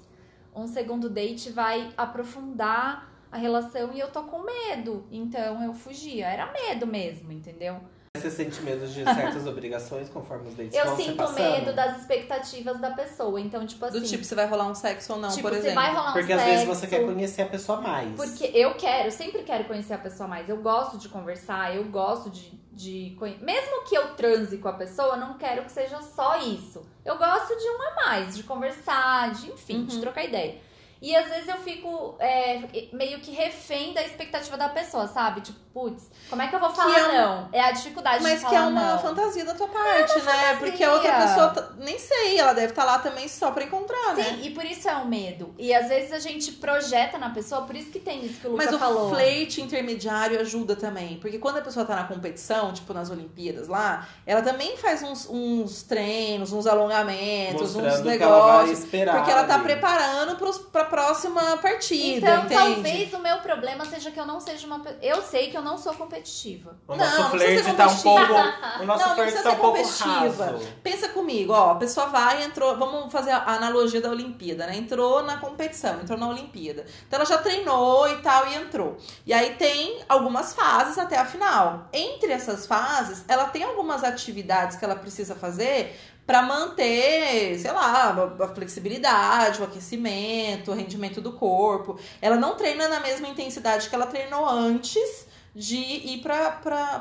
um segundo date vai aprofundar a relação e eu tô com medo. Então eu fugia. Era medo mesmo, entendeu? Você sente medo de certas obrigações conforme os dates Eu vão se sinto passando? medo das expectativas da pessoa. Então, tipo assim. Do tipo, se vai rolar um sexo ou não, tipo, por se exemplo. vai rolar um Porque às sexo, vezes você quer conhecer a pessoa mais. Porque eu quero, eu sempre quero conhecer a pessoa mais. Eu gosto de conversar, eu gosto de, de conhe- Mesmo que eu transe com a pessoa, eu não quero que seja só isso. Eu gosto de um a mais, de conversar, de enfim, de Uhum. trocar ideia. E às vezes eu fico é, meio que refém da expectativa da pessoa, sabe? Tipo, putz, como é que eu vou falar é um- não? É a dificuldade Mas de que é falar uma não. fantasia da tua parte, né? fantasia. Porque a outra pessoa, tá- nem sei, ela deve estar lá também só pra encontrar, né? Sim, e por isso é o medo. E às vezes a gente projeta na pessoa, por isso que tem isso que o Luca Mas o falou. flerte intermediário ajuda também. Porque quando a pessoa tá na competição, tipo nas Olimpíadas lá, ela também faz uns, uns treinos, uns alongamentos, Mostrando uns o que ela vai negócios. esperar. Porque ela tá ali. preparando pros, pra próxima partida, Então, entende? talvez o meu problema seja que eu não seja uma. Eu sei que eu não sou competitiva. O Não, nosso não precisa flerte ser tá um pouco. competitiva. O nosso Não, não flerte precisa tá um ser pouco competitiva. raso. Pensa comigo, ó, a pessoa vai, entrou, vamos fazer a analogia da Olimpíada, né? Entrou na competição, entrou na Olimpíada. Então ela já treinou e tal e entrou. E aí tem algumas fases até a final. Entre essas fases, ela tem algumas atividades que ela precisa fazer pra manter, sei lá, a- flexibilidade, o aquecimento, o rendimento do corpo. Ela não treina na mesma intensidade que ela treinou antes de ir pra,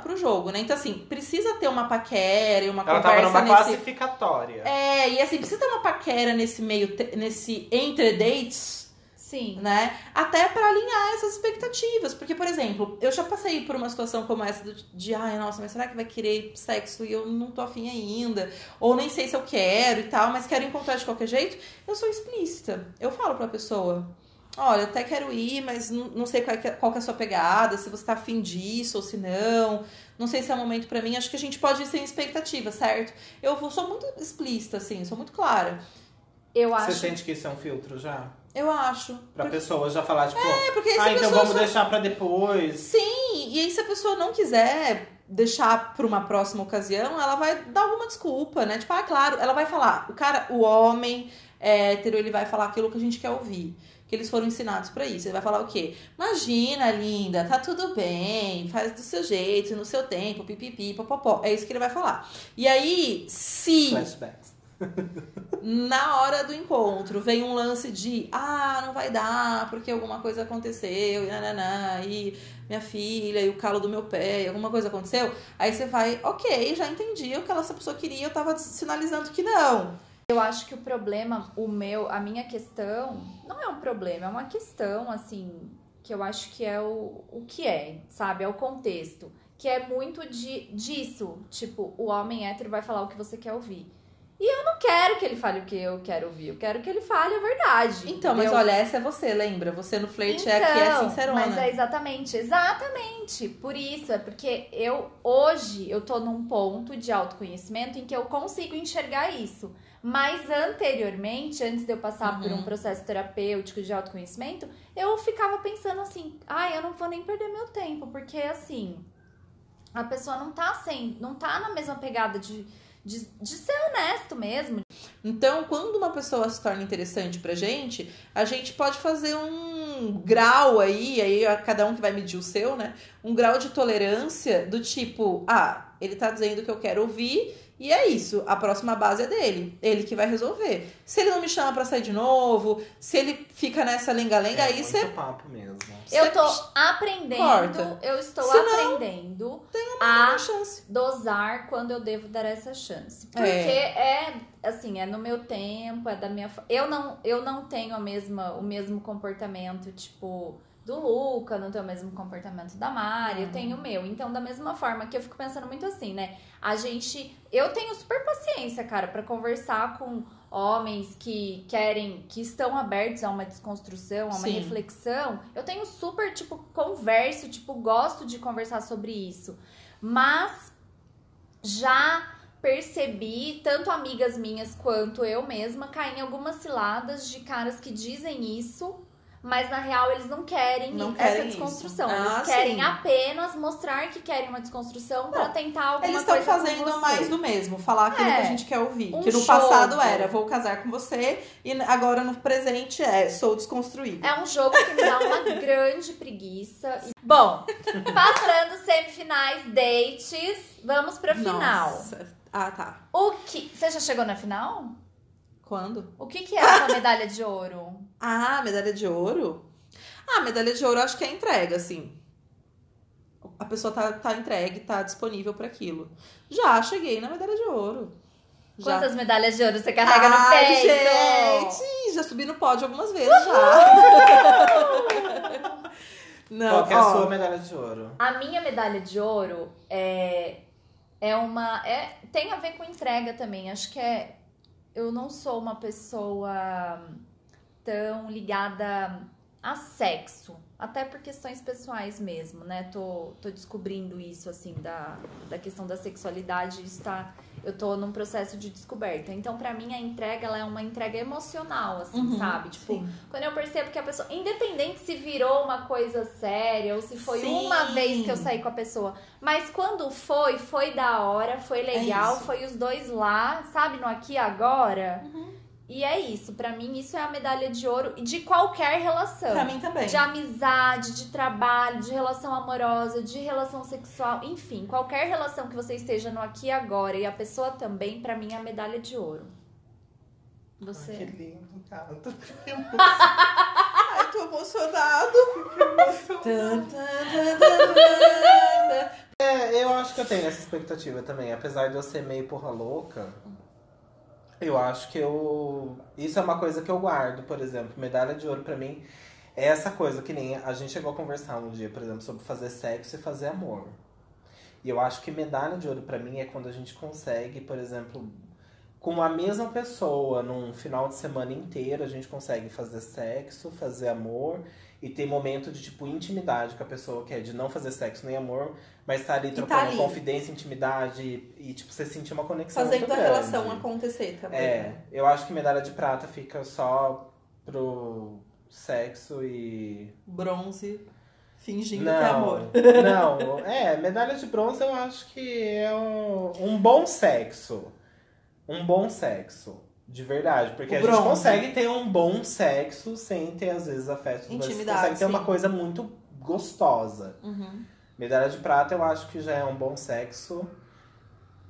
pro jogo, né? Então, assim, precisa ter uma paquera e uma Ela tava conversa numa nesse... classificatória. É, e assim, precisa ter uma paquera nesse meio, nesse entre dates, Sim. né? Até pra alinhar essas expectativas. Porque, por exemplo, eu já passei por uma situação como essa do- de, ai, nossa, mas será que vai querer sexo e eu não tô afim ainda? Ou nem sei se eu quero e tal, mas quero encontrar de qualquer jeito. Eu sou explícita. Eu falo pra pessoa. Olha, até quero ir, mas não, sei qual, é qual que é a sua pegada, se você tá afim disso ou se não. Não sei se é o momento pra mim. Acho que a gente pode ir sem expectativa, certo? Eu vou- sou muito explícita, assim, sou muito clara. Eu Você acho. sente que isso é um filtro já? Eu acho. Pra Porque- pessoa já falar, tipo, É, porque ah, então vamos só- deixar pra depois. Sim, e aí se a pessoa não quiser deixar pra uma próxima ocasião, ela vai dar alguma desculpa, né? Tipo, ah, claro, ela vai falar, o cara, o homem hétero, ele vai falar aquilo que a gente quer ouvir. Que eles foram ensinados pra isso. Ele vai falar o quê? Imagina, linda, tá tudo bem, faz do seu jeito, no seu tempo, pipipi, popopó. É isso que ele vai falar. E aí, se Flashbacks. na hora do encontro vem um lance de ah, não vai dar porque alguma coisa aconteceu, e nananã, e minha filha, e o calo do meu pé, e alguma coisa aconteceu, aí você vai, ok, já entendi o que essa pessoa queria, eu tava sinalizando que não. Eu acho que o problema, o meu, a minha questão, não é um problema, é uma questão, assim, que eu acho que é o, o que é, sabe? É o contexto. Que é muito de, disso. Tipo, o homem hétero vai falar o que você quer ouvir. E eu não quero que ele fale o que eu quero ouvir. Eu quero que ele fale a verdade. Então, mas entendeu? olha, essa é você, lembra? Você no flerte é que é Então, sincerona. Mas é exatamente, exatamente. Por isso, é porque eu hoje eu tô num ponto de autoconhecimento em que eu consigo enxergar isso. Mas anteriormente, antes de eu passar por Uhum. um processo terapêutico de autoconhecimento, eu ficava pensando assim, ai, eu não vou nem perder meu tempo, porque assim, a pessoa não tá sem, não tá na mesma pegada de, de, de ser honesto mesmo. Então, quando uma pessoa se torna interessante pra gente, a gente pode fazer um grau aí, aí cada um que vai medir o seu, né? Um grau de tolerância do tipo, ah, ele tá dizendo que eu quero ouvir e é isso, a próxima base é dele, ele que vai resolver. Se ele não me chama pra sair de novo, se ele fica nessa lenga-lenga, é aí você papo mesmo. Eu tô aprendendo, Corta. eu estou Se aprendendo a dosar quando eu devo dar essa chance. É. Porque é, assim, é no meu tempo, é da minha. Eu não, eu não tenho a mesma, o mesmo comportamento, tipo, do Luca, não tenho o mesmo comportamento da Mari, eu tenho o meu. Então, da mesma forma que eu fico pensando muito assim, né? A gente. Eu tenho super paciência, cara, pra conversar com homens que querem, que estão abertos a uma desconstrução, a uma Sim. reflexão. Eu tenho super, tipo, converso, tipo, gosto de conversar sobre isso. Mas já percebi, tanto amigas minhas quanto eu mesma, cair em algumas ciladas de caras que dizem isso, mas na real eles não querem, Não essa querem desconstrução. isso. Eles Ah, querem sim. apenas mostrar que querem uma desconstrução pra Não, tentar alguma Eles estão coisa com fazendo você. mais do mesmo, falar aquilo É, que a gente quer ouvir. um que no jogo. passado era, vou casar com você, e agora no presente é, sou desconstruído. É um jogo que me dá uma grande preguiça. Bom, passando semifinais, dates, vamos pra final. Nossa. Ah, tá. O que. Você já chegou na final? Quando? O que, que é a sua medalha de ouro? Ah, medalha de ouro? Ah, medalha de ouro acho que é entrega, assim. A pessoa tá, tá entregue, tá disponível para aquilo. Já cheguei na medalha de ouro. Já. Quantas medalhas de ouro você carrega no Ai, peito? gente! Já subi no pódio algumas vezes já. Não, Qual que é a ó, sua medalha de ouro? A minha medalha de ouro é, é uma. É, tem a ver com entrega também. Acho que é. Eu não sou uma pessoa tão ligada a sexo. Até por questões pessoais mesmo, né? Tô, tô descobrindo isso, assim, da, da questão da sexualidade. Está, eu tô num processo de descoberta. Então, pra mim, a entrega, ela é uma entrega emocional, assim, Uhum, sabe? Tipo, sim. quando eu percebo que a pessoa, independente se virou uma coisa séria ou se foi Sim. uma vez que eu saí com a pessoa, mas quando foi, foi da hora, foi legal, É foi os dois lá, sabe, no aqui agora. Uhum. E é isso, pra mim isso é a medalha de ouro de qualquer relação. Pra mim também. De amizade, de trabalho, de relação amorosa, de relação sexual, enfim, qualquer relação que você esteja no aqui e agora e a pessoa também, pra mim é a medalha de ouro. Você. Ai, que lindo, cara. Tô Ai, tô emocionado. É, eu acho que eu tenho essa expectativa também. Apesar de eu ser meio porra louca, eu acho que eu. Isso é uma coisa que eu guardo, por exemplo. Medalha de ouro pra mim é essa coisa que nem a gente chegou a conversar um dia, por exemplo, sobre fazer sexo e fazer amor. E eu acho que medalha de ouro pra mim é quando a gente consegue, por exemplo, com a mesma pessoa, num final de semana inteiro, a gente consegue fazer sexo, fazer amor e ter momento de tipo intimidade com a pessoa, que é de não fazer sexo nem amor, mas tá ali tá trocando ali. confidência, intimidade e, tipo, você sentir uma conexão. Fazendo muito a grande. relação acontecer também. É, né? eu acho que medalha de prata fica só pro sexo e. Bronze, fingindo que é amor. Não, não. É, medalha de bronze eu acho que é um, um bom sexo. Um bom sexo. De verdade. Porque O a gente bronze. consegue ter um bom sexo sem ter, às vezes, afetos. mas Intimidade, consegue ter uma sim. coisa muito gostosa. Uhum. Medalha de prata eu acho que já é um bom sexo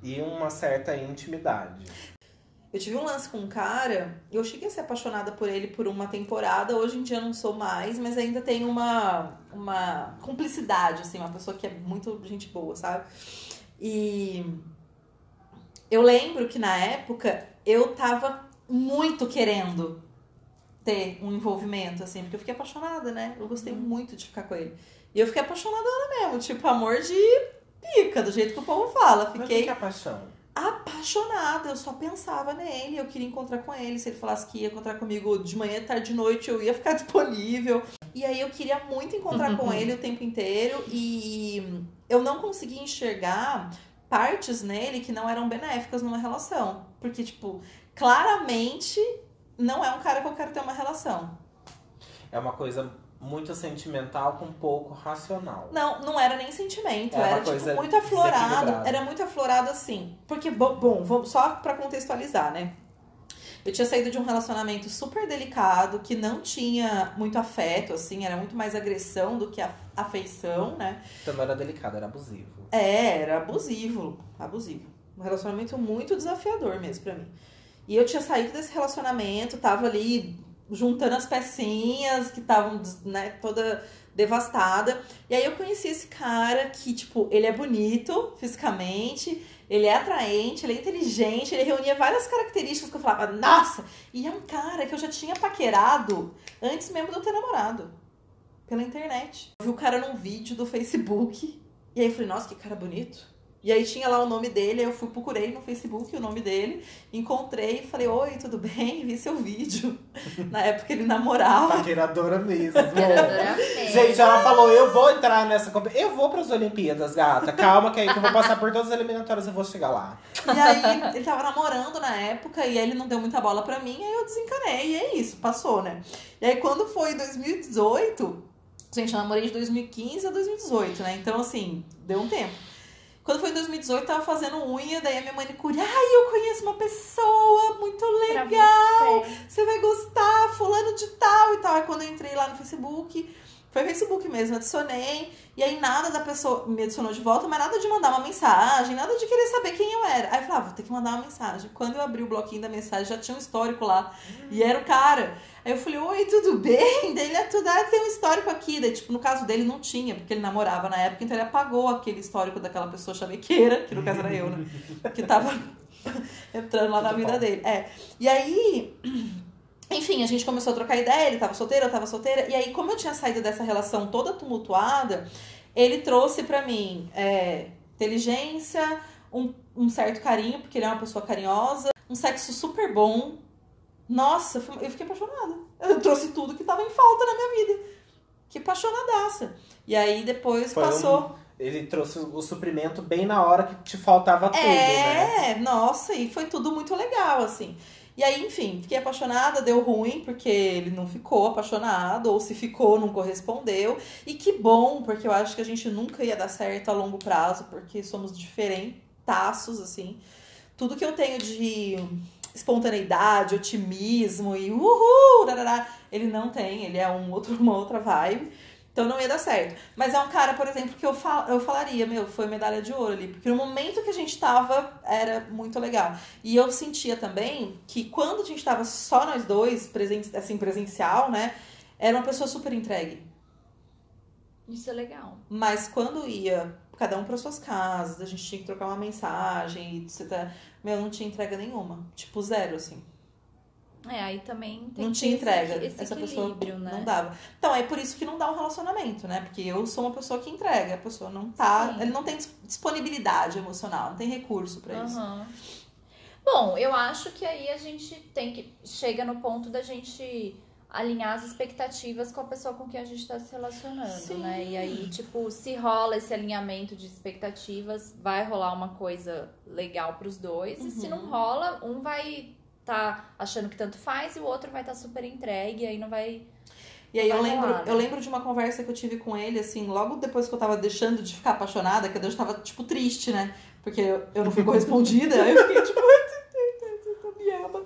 e uma certa intimidade. Eu tive um lance com um cara, eu cheguei a ser apaixonada por ele por uma temporada, hoje em dia não sou mais, mas ainda tenho uma, uma cumplicidade, assim, uma pessoa que é muito gente boa, sabe? E eu lembro que na época eu tava muito querendo ter um envolvimento, assim, porque eu fiquei apaixonada, né? Eu gostei muito de ficar com ele. E eu fiquei apaixonada mesmo, tipo, amor de pica, do jeito que o povo fala. Mas o Fiquei que é paixão? apaixonada, eu só pensava nele, eu queria encontrar com ele, se ele falasse que ia encontrar comigo de manhã, tarde, de noite, eu ia ficar disponível. E aí eu queria muito encontrar com ele o tempo inteiro e eu não conseguia enxergar partes nele que não eram benéficas numa relação. Porque, tipo, claramente não é um cara que eu quero ter uma relação. É uma coisa muito sentimental com pouco racional. Não, não era nem sentimento, É era tipo muito aflorado, era muito aflorado assim. Porque bom, bom, vamos só pra contextualizar, né? Eu tinha saído de um relacionamento super delicado, que não tinha muito afeto, assim, era muito mais agressão do que afeição, né? Então não era delicado, era abusivo. É, era abusivo, abusivo. Um relacionamento muito desafiador mesmo pra mim. E eu tinha saído desse relacionamento, tava ali juntando as pecinhas que estavam, né, toda devastada. E aí eu conheci esse cara que, tipo, ele é bonito fisicamente, ele é atraente, ele é inteligente, ele reunia várias características que eu falava, nossa! E é um cara que eu já tinha paquerado antes mesmo de eu ter namorado. Pela internet. Eu vi o cara num vídeo do Facebook. E aí eu falei, nossa, que cara bonito. E aí tinha lá o nome dele, aí eu fui, procurei no Facebook o nome dele, encontrei e falei, oi, tudo bem? Vi seu vídeo. Na época ele namorava. Paqueradora mesmo. Paqueradora mesmo. Gente, ela falou, eu vou entrar nessa. Eu vou pras Olimpíadas, gata. Calma que aí que eu vou passar por todas as eliminatórias e vou chegar lá. E aí ele tava namorando na época e aí ele não deu muita bola pra mim, aí eu desencanei. E é isso, passou, né? E aí quando foi em 2018, gente, eu namorei de 2015 a 2018, né? Então, assim, deu um tempo. Quando foi em 2018, eu tava fazendo unha, daí a minha manicure, ai, eu conheço uma pessoa muito legal, você. você vai gostar, fulano de tal e tal. Aí quando eu entrei lá no Facebook, foi Facebook mesmo, adicionei, e aí nada da pessoa me adicionou de volta, mas nada de mandar uma mensagem, nada de querer saber quem eu era. Aí eu falava, vou ter que mandar uma mensagem. Quando eu abri o bloquinho da mensagem, já tinha um histórico lá, e era o cara. Aí eu falei, oi, tudo bem? Daí ele é tudo, ah, tem um histórico aqui. Daí, tipo, no caso dele não tinha, porque ele namorava na época, então ele apagou aquele histórico daquela pessoa chavequeira, que no caso era eu, né? Que tava entrando lá na vida bom. dele. É. E aí, enfim, a gente começou a trocar ideia, ele tava solteiro, eu tava solteira. E aí, como eu tinha saído dessa relação toda tumultuada, ele trouxe pra mim é, inteligência, um, um certo carinho, porque ele é uma pessoa carinhosa, um sexo super bom. Nossa, eu fiquei apaixonada. Eu trouxe tudo que tava em falta na minha vida. Que apaixonadaça. E aí depois Foi passou. Ele trouxe o suprimento bem na hora que te faltava tudo, né? É, nossa, e foi tudo muito legal, assim. E aí, enfim, fiquei apaixonada, deu ruim, porque ele não ficou apaixonado, ou se ficou, não correspondeu. E que bom, porque eu acho que a gente nunca ia dar certo a longo prazo, porque somos diferentaços, assim. Tudo que eu tenho de espontaneidade, otimismo e uhul, ele não tem, ele é um outro, uma outra vibe. Então não ia dar certo. Mas é um cara, por exemplo, que eu, fal eu falaria, meu, foi medalha de ouro ali. Porque no momento que a gente tava, era muito legal. E eu sentia também que quando a gente tava só nós dois, presen assim, presencial, né? Era uma pessoa super entregue. Isso é legal. Mas quando ia cada um para suas casas, a gente tinha que trocar uma mensagem, e tá. Meu, não tinha entrega nenhuma. Tipo, zero, assim. É, aí também tem não que tinha ter esse- entrega. Esse, Essa pessoa né? não dava. Então, é por isso que não dá um relacionamento, né? Porque eu sou uma pessoa que entrega, a pessoa não tá. Sim. Ele não tem dis- disponibilidade emocional, não tem recurso pra isso. Aham. Bom, eu acho que aí a gente tem que. Chega no ponto da gente alinhar as expectativas com a pessoa com quem a gente tá se relacionando, Sim. né? E aí, tipo, se rola esse alinhamento de expectativas, vai rolar uma coisa legal pros dois. E se Uhum. não rola, um vai tá achando que tanto faz e o outro vai estar tá super entregue, e aí não vai. E aí eu lembro, rolar, né? eu lembro de uma conversa que eu tive com ele, assim, logo depois que eu tava deixando de ficar apaixonada, que eu já tava, tipo, triste, né? Porque eu, eu não fui correspondida, aí eu fiquei, tipo, me ama.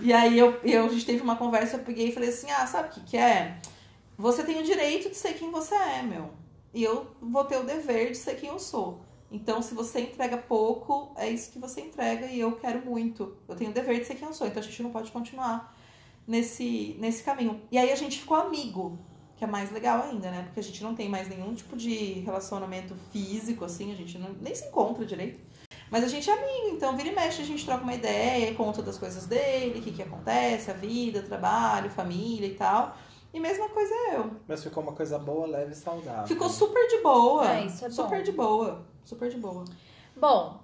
E aí eu, eu, a gente teve uma conversa, eu peguei e falei assim, ah, sabe o que que é? Você tem o direito de ser quem você é, meu. E eu vou ter o dever de ser quem eu sou. Então, se você entrega pouco, é isso que você entrega e eu quero muito. Eu tenho o dever de ser quem eu sou, então a gente não pode continuar nesse, nesse caminho. E aí a gente ficou amigo, que é mais legal ainda, né? Porque a gente não tem mais nenhum tipo de relacionamento físico, assim, a gente não, nem se encontra direito. Mas a gente é amigo, então vira e mexe, a gente troca uma ideia, conta das coisas dele, o que, que acontece, a vida, trabalho, família e tal. E mesma coisa eu. Mas ficou uma coisa boa, leve e saudável. Ficou super de boa. É, isso é bom. super de boa. Super de boa. Bom.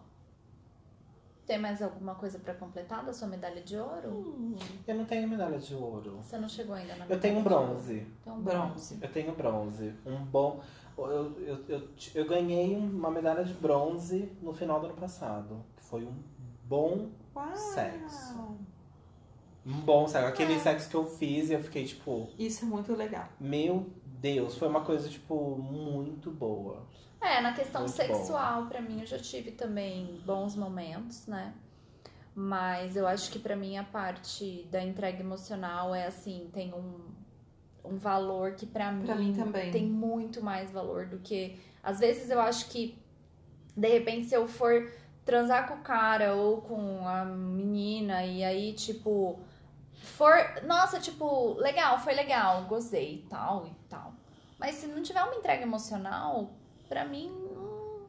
Tem mais alguma coisa pra completar da sua medalha de ouro? Eu não tenho medalha de ouro. Você não chegou ainda na Eu tenho um medalha de ouro. bronze. Então, Bronze. Eu tenho bronze. Um bom. Eu, eu, eu, eu ganhei uma medalha de bronze no final do ano passado. Que foi um bom Uau. Sexo. um bom sexo. Aquele sexo que eu fiz e eu fiquei tipo, Isso é muito legal. meu Deus, foi uma coisa, tipo, muito boa. É, na questão Muito sexual, pra mim, eu já tive também bons momentos, né? Mas eu acho que pra mim a parte da entrega emocional é assim, tem um, um valor que pra mim, mim também. tem muito mais valor do que. Às vezes eu acho que, de repente, se eu for transar com o cara ou com a menina e aí, tipo, for. Nossa, tipo, legal, foi legal, gozei e tal e tal. Mas se não tiver uma entrega emocional, pra mim. não-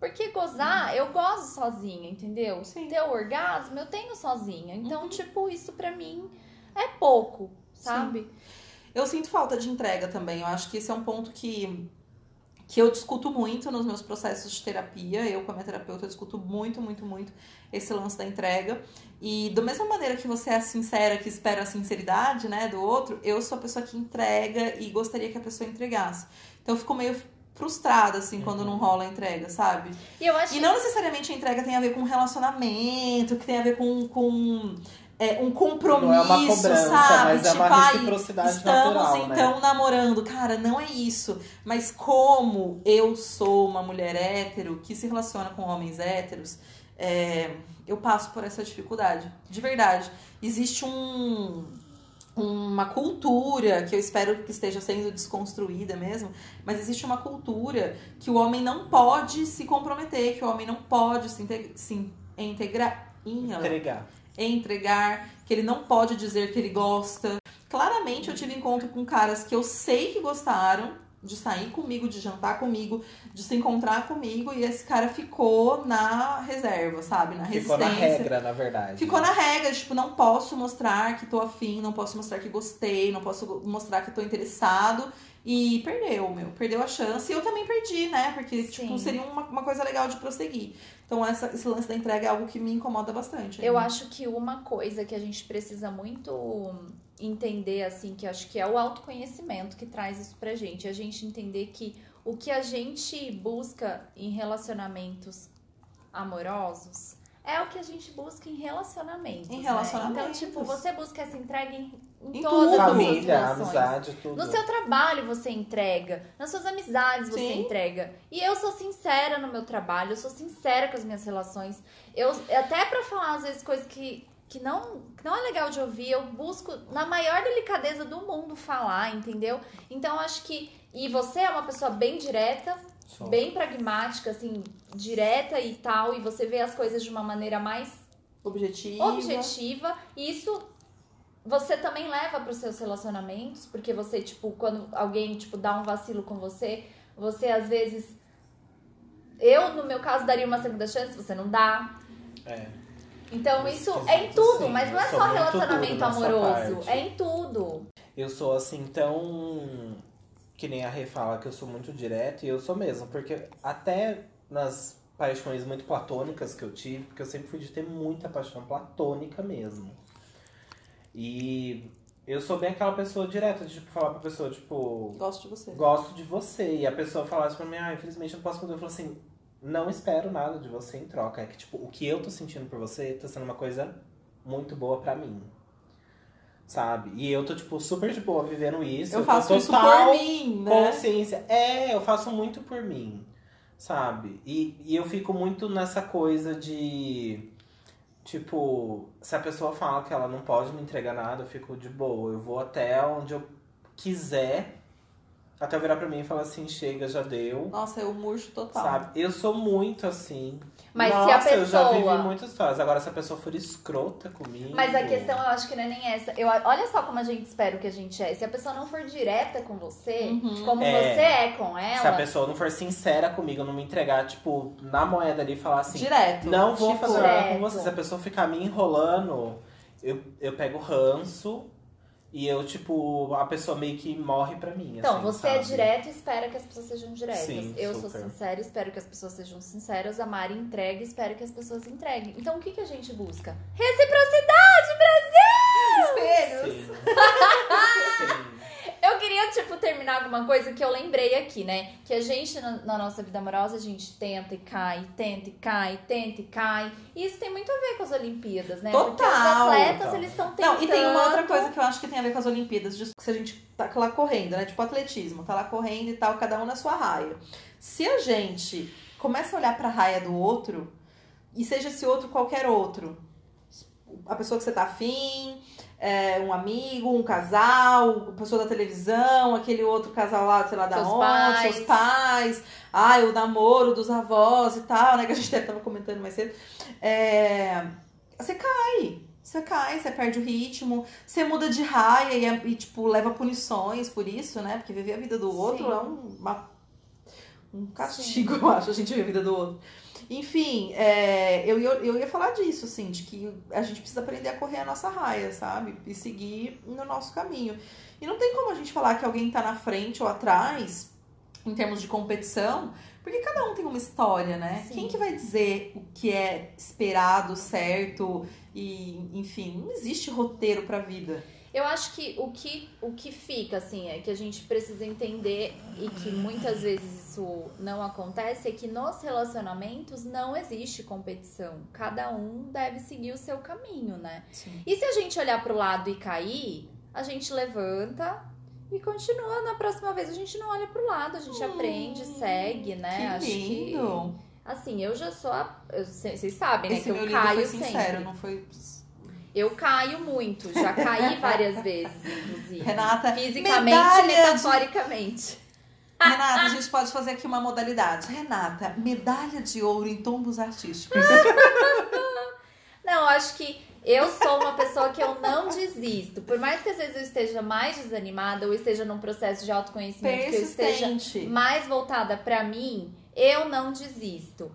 Porque gozar, eu gozo sozinha, entendeu? Sim. Ter o orgasmo, eu tenho sozinha. Então, tipo, isso pra mim é pouco, sabe? Eu sinto falta de entrega também. Eu acho que esse é um ponto que, que eu discuto muito nos meus processos de terapia. Eu, com a minha terapeuta, eu discuto muito, muito, muito esse lance da entrega. E da mesma maneira que você é sincera, que espera a sinceridade, né, do outro, eu sou a pessoa que entrega e gostaria que a pessoa entregasse. Então eu fico meio frustrada, assim, quando não rola a entrega, sabe? E eu acho E não necessariamente a entrega tem a ver com relacionamento, que tem a ver com, com é, um compromisso, Não é uma cobrança, sabe? mas é uma Tipo, ai, reciprocidade Estamos natural, né? então namorando. Cara, não é isso. Mas como eu sou uma mulher hétero que se relaciona com homens héteros, é, eu passo por essa dificuldade. De verdade. Existe um uma cultura que eu espero que esteja sendo desconstruída mesmo, mas existe uma cultura que o homem não pode se comprometer, que o homem não pode se, inte- se integrar. Entregar. entregar, que ele não pode dizer que ele gosta. Claramente eu tive encontro com caras que eu sei que gostaram de sair comigo, de jantar comigo, de se encontrar comigo, e esse cara ficou na reserva, sabe? Na Ficou resistência. na regra, na verdade. Ficou na regra, tipo, não posso mostrar que tô afim, não posso mostrar que gostei, não posso mostrar que tô interessado. E perdeu, meu. Perdeu a chance. E eu também perdi, né? Porque, tipo, Sim. seria uma, uma coisa legal de prosseguir. Então, essa, esse lance da entrega é algo que me incomoda bastante. Eu ainda. acho que uma coisa que a gente precisa muito entender, assim, que eu acho que é o autoconhecimento que traz isso pra gente. A gente entender que o que a gente busca em relacionamentos amorosos é o que a gente busca em relacionamentos. Em né? relacionamentos. Então, tipo, você busca essa entrega em, em Em todas tudo. as Família, relações. amizade, tudo. No seu trabalho você entrega, nas suas amizades você Sim. entrega. E eu sou sincera no meu trabalho, eu sou sincera com as minhas relações. Eu até pra falar às vezes coisas que, que não que não é legal de ouvir, eu busco na maior delicadeza do mundo falar, entendeu? Então eu acho que e você é uma pessoa bem direta, Sou. bem pragmática, assim, direta e tal, e você vê as coisas de uma maneira mais Objetiva. objetiva. E isso você também leva para os seus relacionamentos, porque você, tipo, quando alguém, tipo, dá um vacilo com você, você às vezes. Eu, no meu caso, daria uma segunda chance, você não dá. É. Então, isso é em tudo, sim, mas não é só relacionamento amoroso, parte. é em tudo. Eu sou assim tão. Que nem a Rê fala que eu sou muito direto, e eu sou mesmo, porque até nas paixões muito platônicas que eu tive, porque eu sempre fui de ter muita paixão platônica mesmo. E eu sou bem aquela pessoa direta, de tipo, falar pra pessoa, tipo, Gosto de você. gosto de você. E a pessoa falasse pra mim, ah, infelizmente eu não posso poder. Eu falo assim, não espero nada de você em troca. É que, tipo, o que eu tô sentindo por você tá sendo uma coisa muito boa pra mim. Sabe? E eu tô, tipo, super de boa vivendo isso. Eu faço isso por mim, né? consciência. É, eu faço muito por mim. Sabe? E, e eu fico muito nessa coisa de. Tipo, se a pessoa fala que ela não pode me entregar nada, eu fico de boa. Eu vou até onde eu quiser. Até virar pra mim e falar assim, chega, já deu. Nossa, eu murcho total. Sabe? Eu sou muito assim. Mas se Nossa, a eu já pessoa- vivi muitas histórias. Agora, se a pessoa for escrota comigo. Mas a questão eu acho que não é nem essa. Eu, olha só como a gente espera o que a gente é. Se a pessoa não for direta com você, Uhum. como É. você é com Se a ela, pessoa não for sincera comigo, não me entregar, tipo, na moeda ali e falar assim. Direto. Não vou Tipo, fazer nada direto. com você. Se a pessoa ficar me enrolando, eu, eu pego ranço e eu, tipo, a pessoa meio que morre pra mim. Então, assim, você é sabe? direto e espera que as pessoas sejam diretas. Sim, eu sou super. sincera e espero que as pessoas sejam sinceras. A Mari entrega e espera que as pessoas entreguem. Então, o que, que a gente busca? Reciprocidade, Brasil! Espelhos. Sim. Sim. Eu queria, tipo, terminar alguma coisa que eu lembrei aqui, né? Que a gente, na, na nossa vida amorosa, a gente tenta e cai, tenta e cai, tenta e cai. E isso tem muito a ver com as Olimpíadas, né? Porque os Total. atletas, Total. eles estão tentando... Não, e tem uma outra coisa que eu acho que tem a ver com as Olimpíadas, se a gente tá lá correndo, né? Tipo atletismo, tá lá correndo e tal, cada um na sua raia. Se a gente começa a olhar pra raia do outro, e seja esse outro qualquer outro, a pessoa que você tá afim, é, um amigo, um casal, pessoa da televisão, aquele outro casal lá, sei lá, da Seus onde, pais. seus pais, ai, o namoro dos avós e tal, né? Que a gente até tava comentando mais cedo. É, você cai. Você cai, você perde o ritmo, você muda de raia e, é- e, tipo, leva punições por isso, né? Porque viver a vida do outro Sim. é um, uma- um castigo, eu acho, a gente viver a vida do outro. Enfim, é, eu, ia, eu ia falar disso, assim, de que a gente precisa aprender a correr a nossa raia, sabe? E seguir no nosso caminho. E não tem como a gente falar que alguém tá na frente ou atrás, em termos de competição, porque cada um tem uma história, né? Sim. Quem que vai dizer o que é esperado, certo e, enfim, não existe roteiro pra vida. Eu acho que o, que o que fica, assim, é que a gente precisa entender e que muitas vezes isso não acontece, é que nos relacionamentos não existe competição. Cada um deve seguir o seu caminho, né? Sim. E se a gente olhar pro lado e cair, a gente levanta e continua. Na próxima vez a gente não olha pro lado, a gente aprende, segue, né? que Acho lindo. que. Assim, eu já sou a. eu- Vocês sabem, né? Esse que eu caio foi sincero, sempre. não foi... Eu caio muito, já caí várias vezes, inclusive. Renata, Fisicamente medalha e de- metaforicamente. Renata, a gente pode fazer aqui uma modalidade. Renata, medalha de ouro em tombos artísticos. Não, acho que eu sou uma pessoa que eu não desisto. Por mais que às vezes eu esteja mais desanimada ou esteja num processo de autoconhecimento que eu esteja mais voltada pra mim, eu não desisto.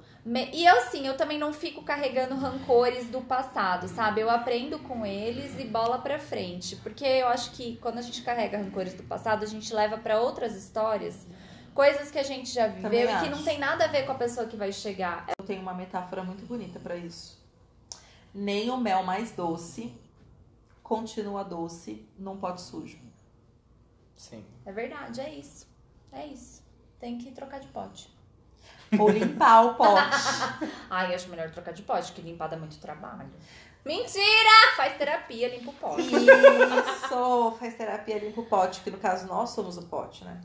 E eu sim, eu também não fico carregando rancores do passado, sabe? Eu aprendo com eles e bola pra frente, porque eu acho que quando a gente carrega rancores do passado, a gente leva pra outras histórias, coisas que a gente já viveu Também e que acho. não tem nada a ver com a pessoa que vai chegar. Eu tenho uma metáfora muito bonita pra isso. Nem o mel mais doce continua doce num pote sujo. Sim. É verdade, é isso. É isso. Tem que trocar de pote. Ou limpar o pote. Ai, acho melhor trocar de pote, que limpar dá muito trabalho. Mentira! Faz terapia, limpa o pote. Isso! Faz terapia, limpa o pote, que no caso nós somos o pote, né?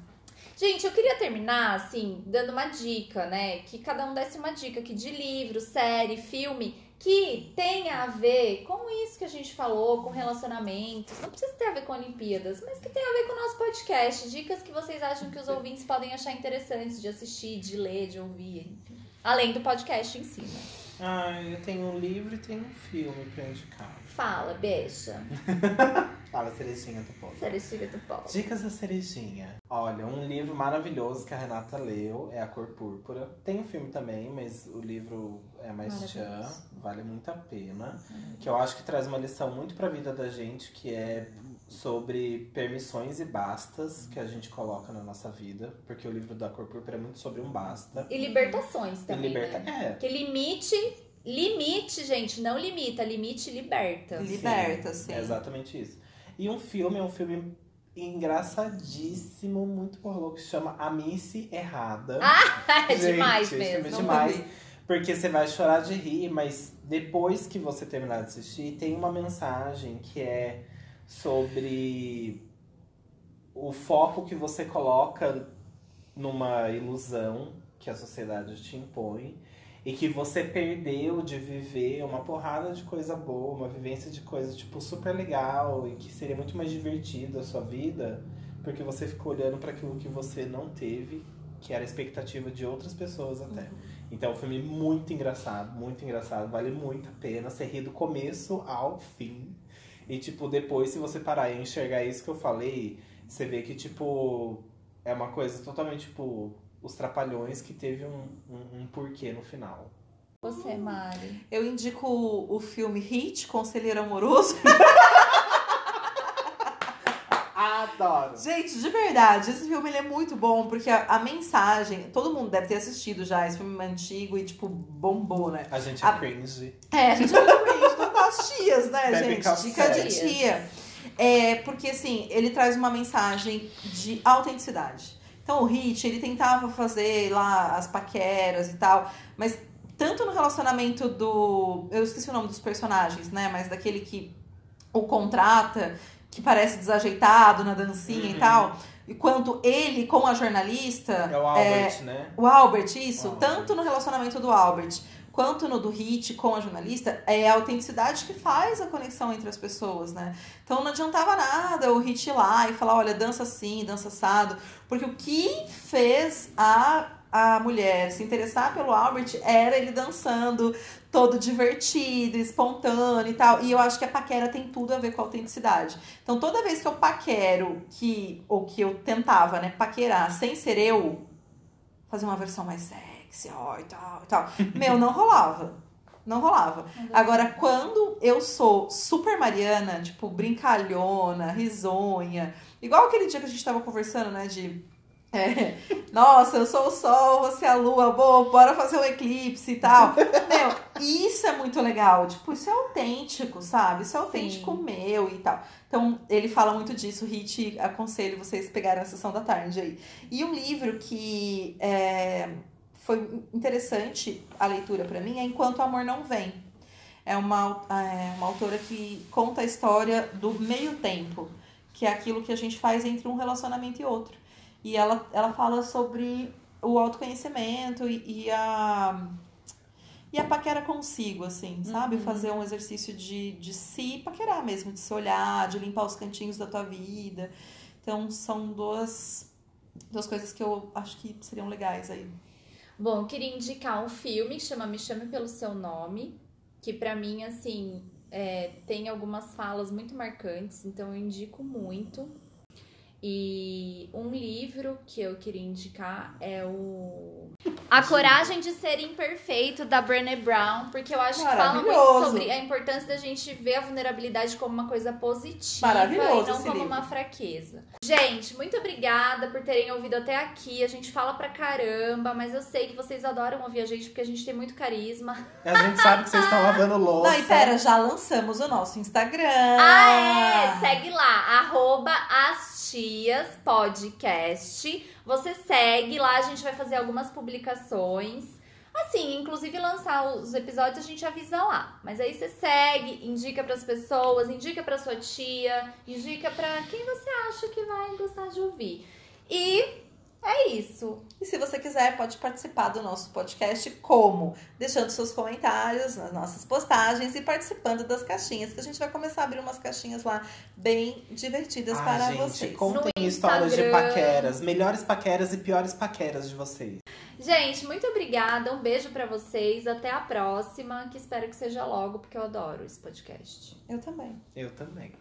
Gente, eu queria terminar, assim, dando uma dica, né? Que cada um desse uma dica aqui de livro, série, filme, que tenha a ver com isso que a gente falou, com relacionamentos. Não precisa ter a ver com Olimpíadas, mas que tenha a ver com o nosso podcast. Dicas que vocês acham que os ouvintes podem achar interessantes de assistir, de ler, de ouvir. Além do podcast em si, né? Ah, eu tenho um livro e tenho um filme pra indicar. Fala, beixa. Fala, Cerejinha do Povo. Cerecilha do pau. Dicas da Cerejinha. Olha, um livro maravilhoso que a Renata leu é A Cor Púrpura. Tem um filme também, mas o livro é mais tchan, vale muito a pena. Que eu acho que traz uma lição muito pra vida da gente, que é sobre permissões e bastas que a gente coloca na nossa vida. Porque o livro da Cor Púrpura é muito sobre um basta. E libertações E também, liberta. né? É, Porque limite, limite, gente, não limita, limite liberta. Liberta, sim. É exatamente isso. E um filme é um filme engraçadíssimo, muito por louco, que chama A Missy Errada. é Gente, demais filme mesmo. é demais. Porque você vai chorar de rir, mas depois que você terminar de assistir, tem uma mensagem que é sobre o foco que você coloca numa ilusão que a sociedade te impõe e que você perdeu de viver uma porrada de coisa boa, uma vivência de coisa tipo super legal e que seria muito mais divertido a sua vida, porque você ficou olhando para aquilo que você não teve, que era a expectativa de outras pessoas até. Então, é um filme muito engraçado, muito engraçado, vale muito a pena. Você ri do começo ao fim. E, tipo, depois, se você parar e enxergar isso que eu falei, você vê que, tipo, é uma coisa totalmente, tipo, os trapalhões que teve um, um, um porquê no final. Você, Mari. Eu indico o, o filme Hit, Conselheiro Amoroso. Adoro! Gente, de verdade, esse filme ele é muito bom, porque a, a mensagem. Todo mundo deve ter assistido já, esse filme é antigo e, tipo, bombou, né? A gente é A- cringe. É, a gente é muito cringe, as tias, né, Bebe gente? café. Dica de tia. É porque, assim, ele traz uma mensagem de autenticidade. Então, o Hit, ele tentava fazer lá as paqueras e tal, mas tanto no relacionamento do. Eu esqueci o nome dos personagens, né? Mas daquele que o contrata, que parece desajeitado na dancinha Uhum. e tal. E quanto ele com a jornalista. É o Albert, né? O Albert, isso. O Albert. Tanto no relacionamento do Albert quanto no do Hit com a jornalista, é a autenticidade que faz a conexão entre as pessoas, né? Então não adiantava nada o Hit ir lá e falar, olha, dança assim, dança assado. Porque o que fez a, a mulher se interessar pelo Albert era ele dançando, todo divertido, espontâneo e tal. E eu acho que a paquera tem tudo a ver com a autenticidade. Então toda vez que eu paquero, que, ou que eu tentava, né, paquerar sem ser eu, fazer uma versão mais sexy, ó, e tal, e tal. Meu, não rolava. Não rolava. Agora, quando eu sou super Mariana, tipo, brincalhona, risonha, igual aquele dia que a gente tava conversando, né, de. é, nossa, eu sou o sol, você é a lua, boa, bora fazer um eclipse e tal. Meu, isso é muito legal. Tipo, isso é autêntico, sabe? Isso é autêntico meu e tal. Então, ele fala muito disso. Hit, aconselho vocês pegarem a sessão da tarde aí. E um livro que é, foi interessante a leitura pra mim é Enquanto o Amor Não Vem. É uma, é uma autora que conta a história do meio tempo, que é aquilo que a gente faz entre um relacionamento e outro. E ela, ela fala sobre o autoconhecimento e, e a. E a paquera consigo, assim, sabe? Fazer um exercício de, de se paquerar mesmo, de se olhar, de limpar os cantinhos da tua vida. Então, são duas, duas coisas que eu acho que seriam legais aí. Bom, eu queria indicar um filme que chama Me Chame Pelo Seu Nome, que pra mim, assim, é, tem algumas falas muito marcantes, então eu indico muito. E um livro que eu queria indicar é o A Coragem de Ser Imperfeito, da Brené Brown, porque eu acho que fala muito sobre a importância da gente ver a vulnerabilidade como uma coisa positiva e não como livro. uma fraqueza. Gente, muito obrigada por terem ouvido até aqui. A gente fala pra caramba, mas eu sei que vocês adoram ouvir a gente porque a gente tem muito carisma. A gente sabe que vocês estão lavando louça. Não, e pera, já lançamos o nosso Instagram. Ah, é! Segue lá, arroba tias podcast. Você segue lá, a gente vai fazer algumas publicações. Assim, inclusive lançar os episódios a gente avisa lá. Mas aí você segue, indica pras pessoas, indica pra sua tia, indica pra quem você acha que vai gostar de ouvir. E é isso. E se você quiser, pode participar do nosso podcast como? Deixando seus comentários nas nossas postagens e participando das caixinhas, que a gente vai começar a abrir umas caixinhas lá bem divertidas Ah, para gente, vocês. contem No histórias de paqueras. Melhores paqueras e piores paqueras de vocês. Gente, muito obrigada. Um beijo pra vocês. Até a próxima, que espero que seja logo, porque eu adoro esse podcast. Eu também. Eu também.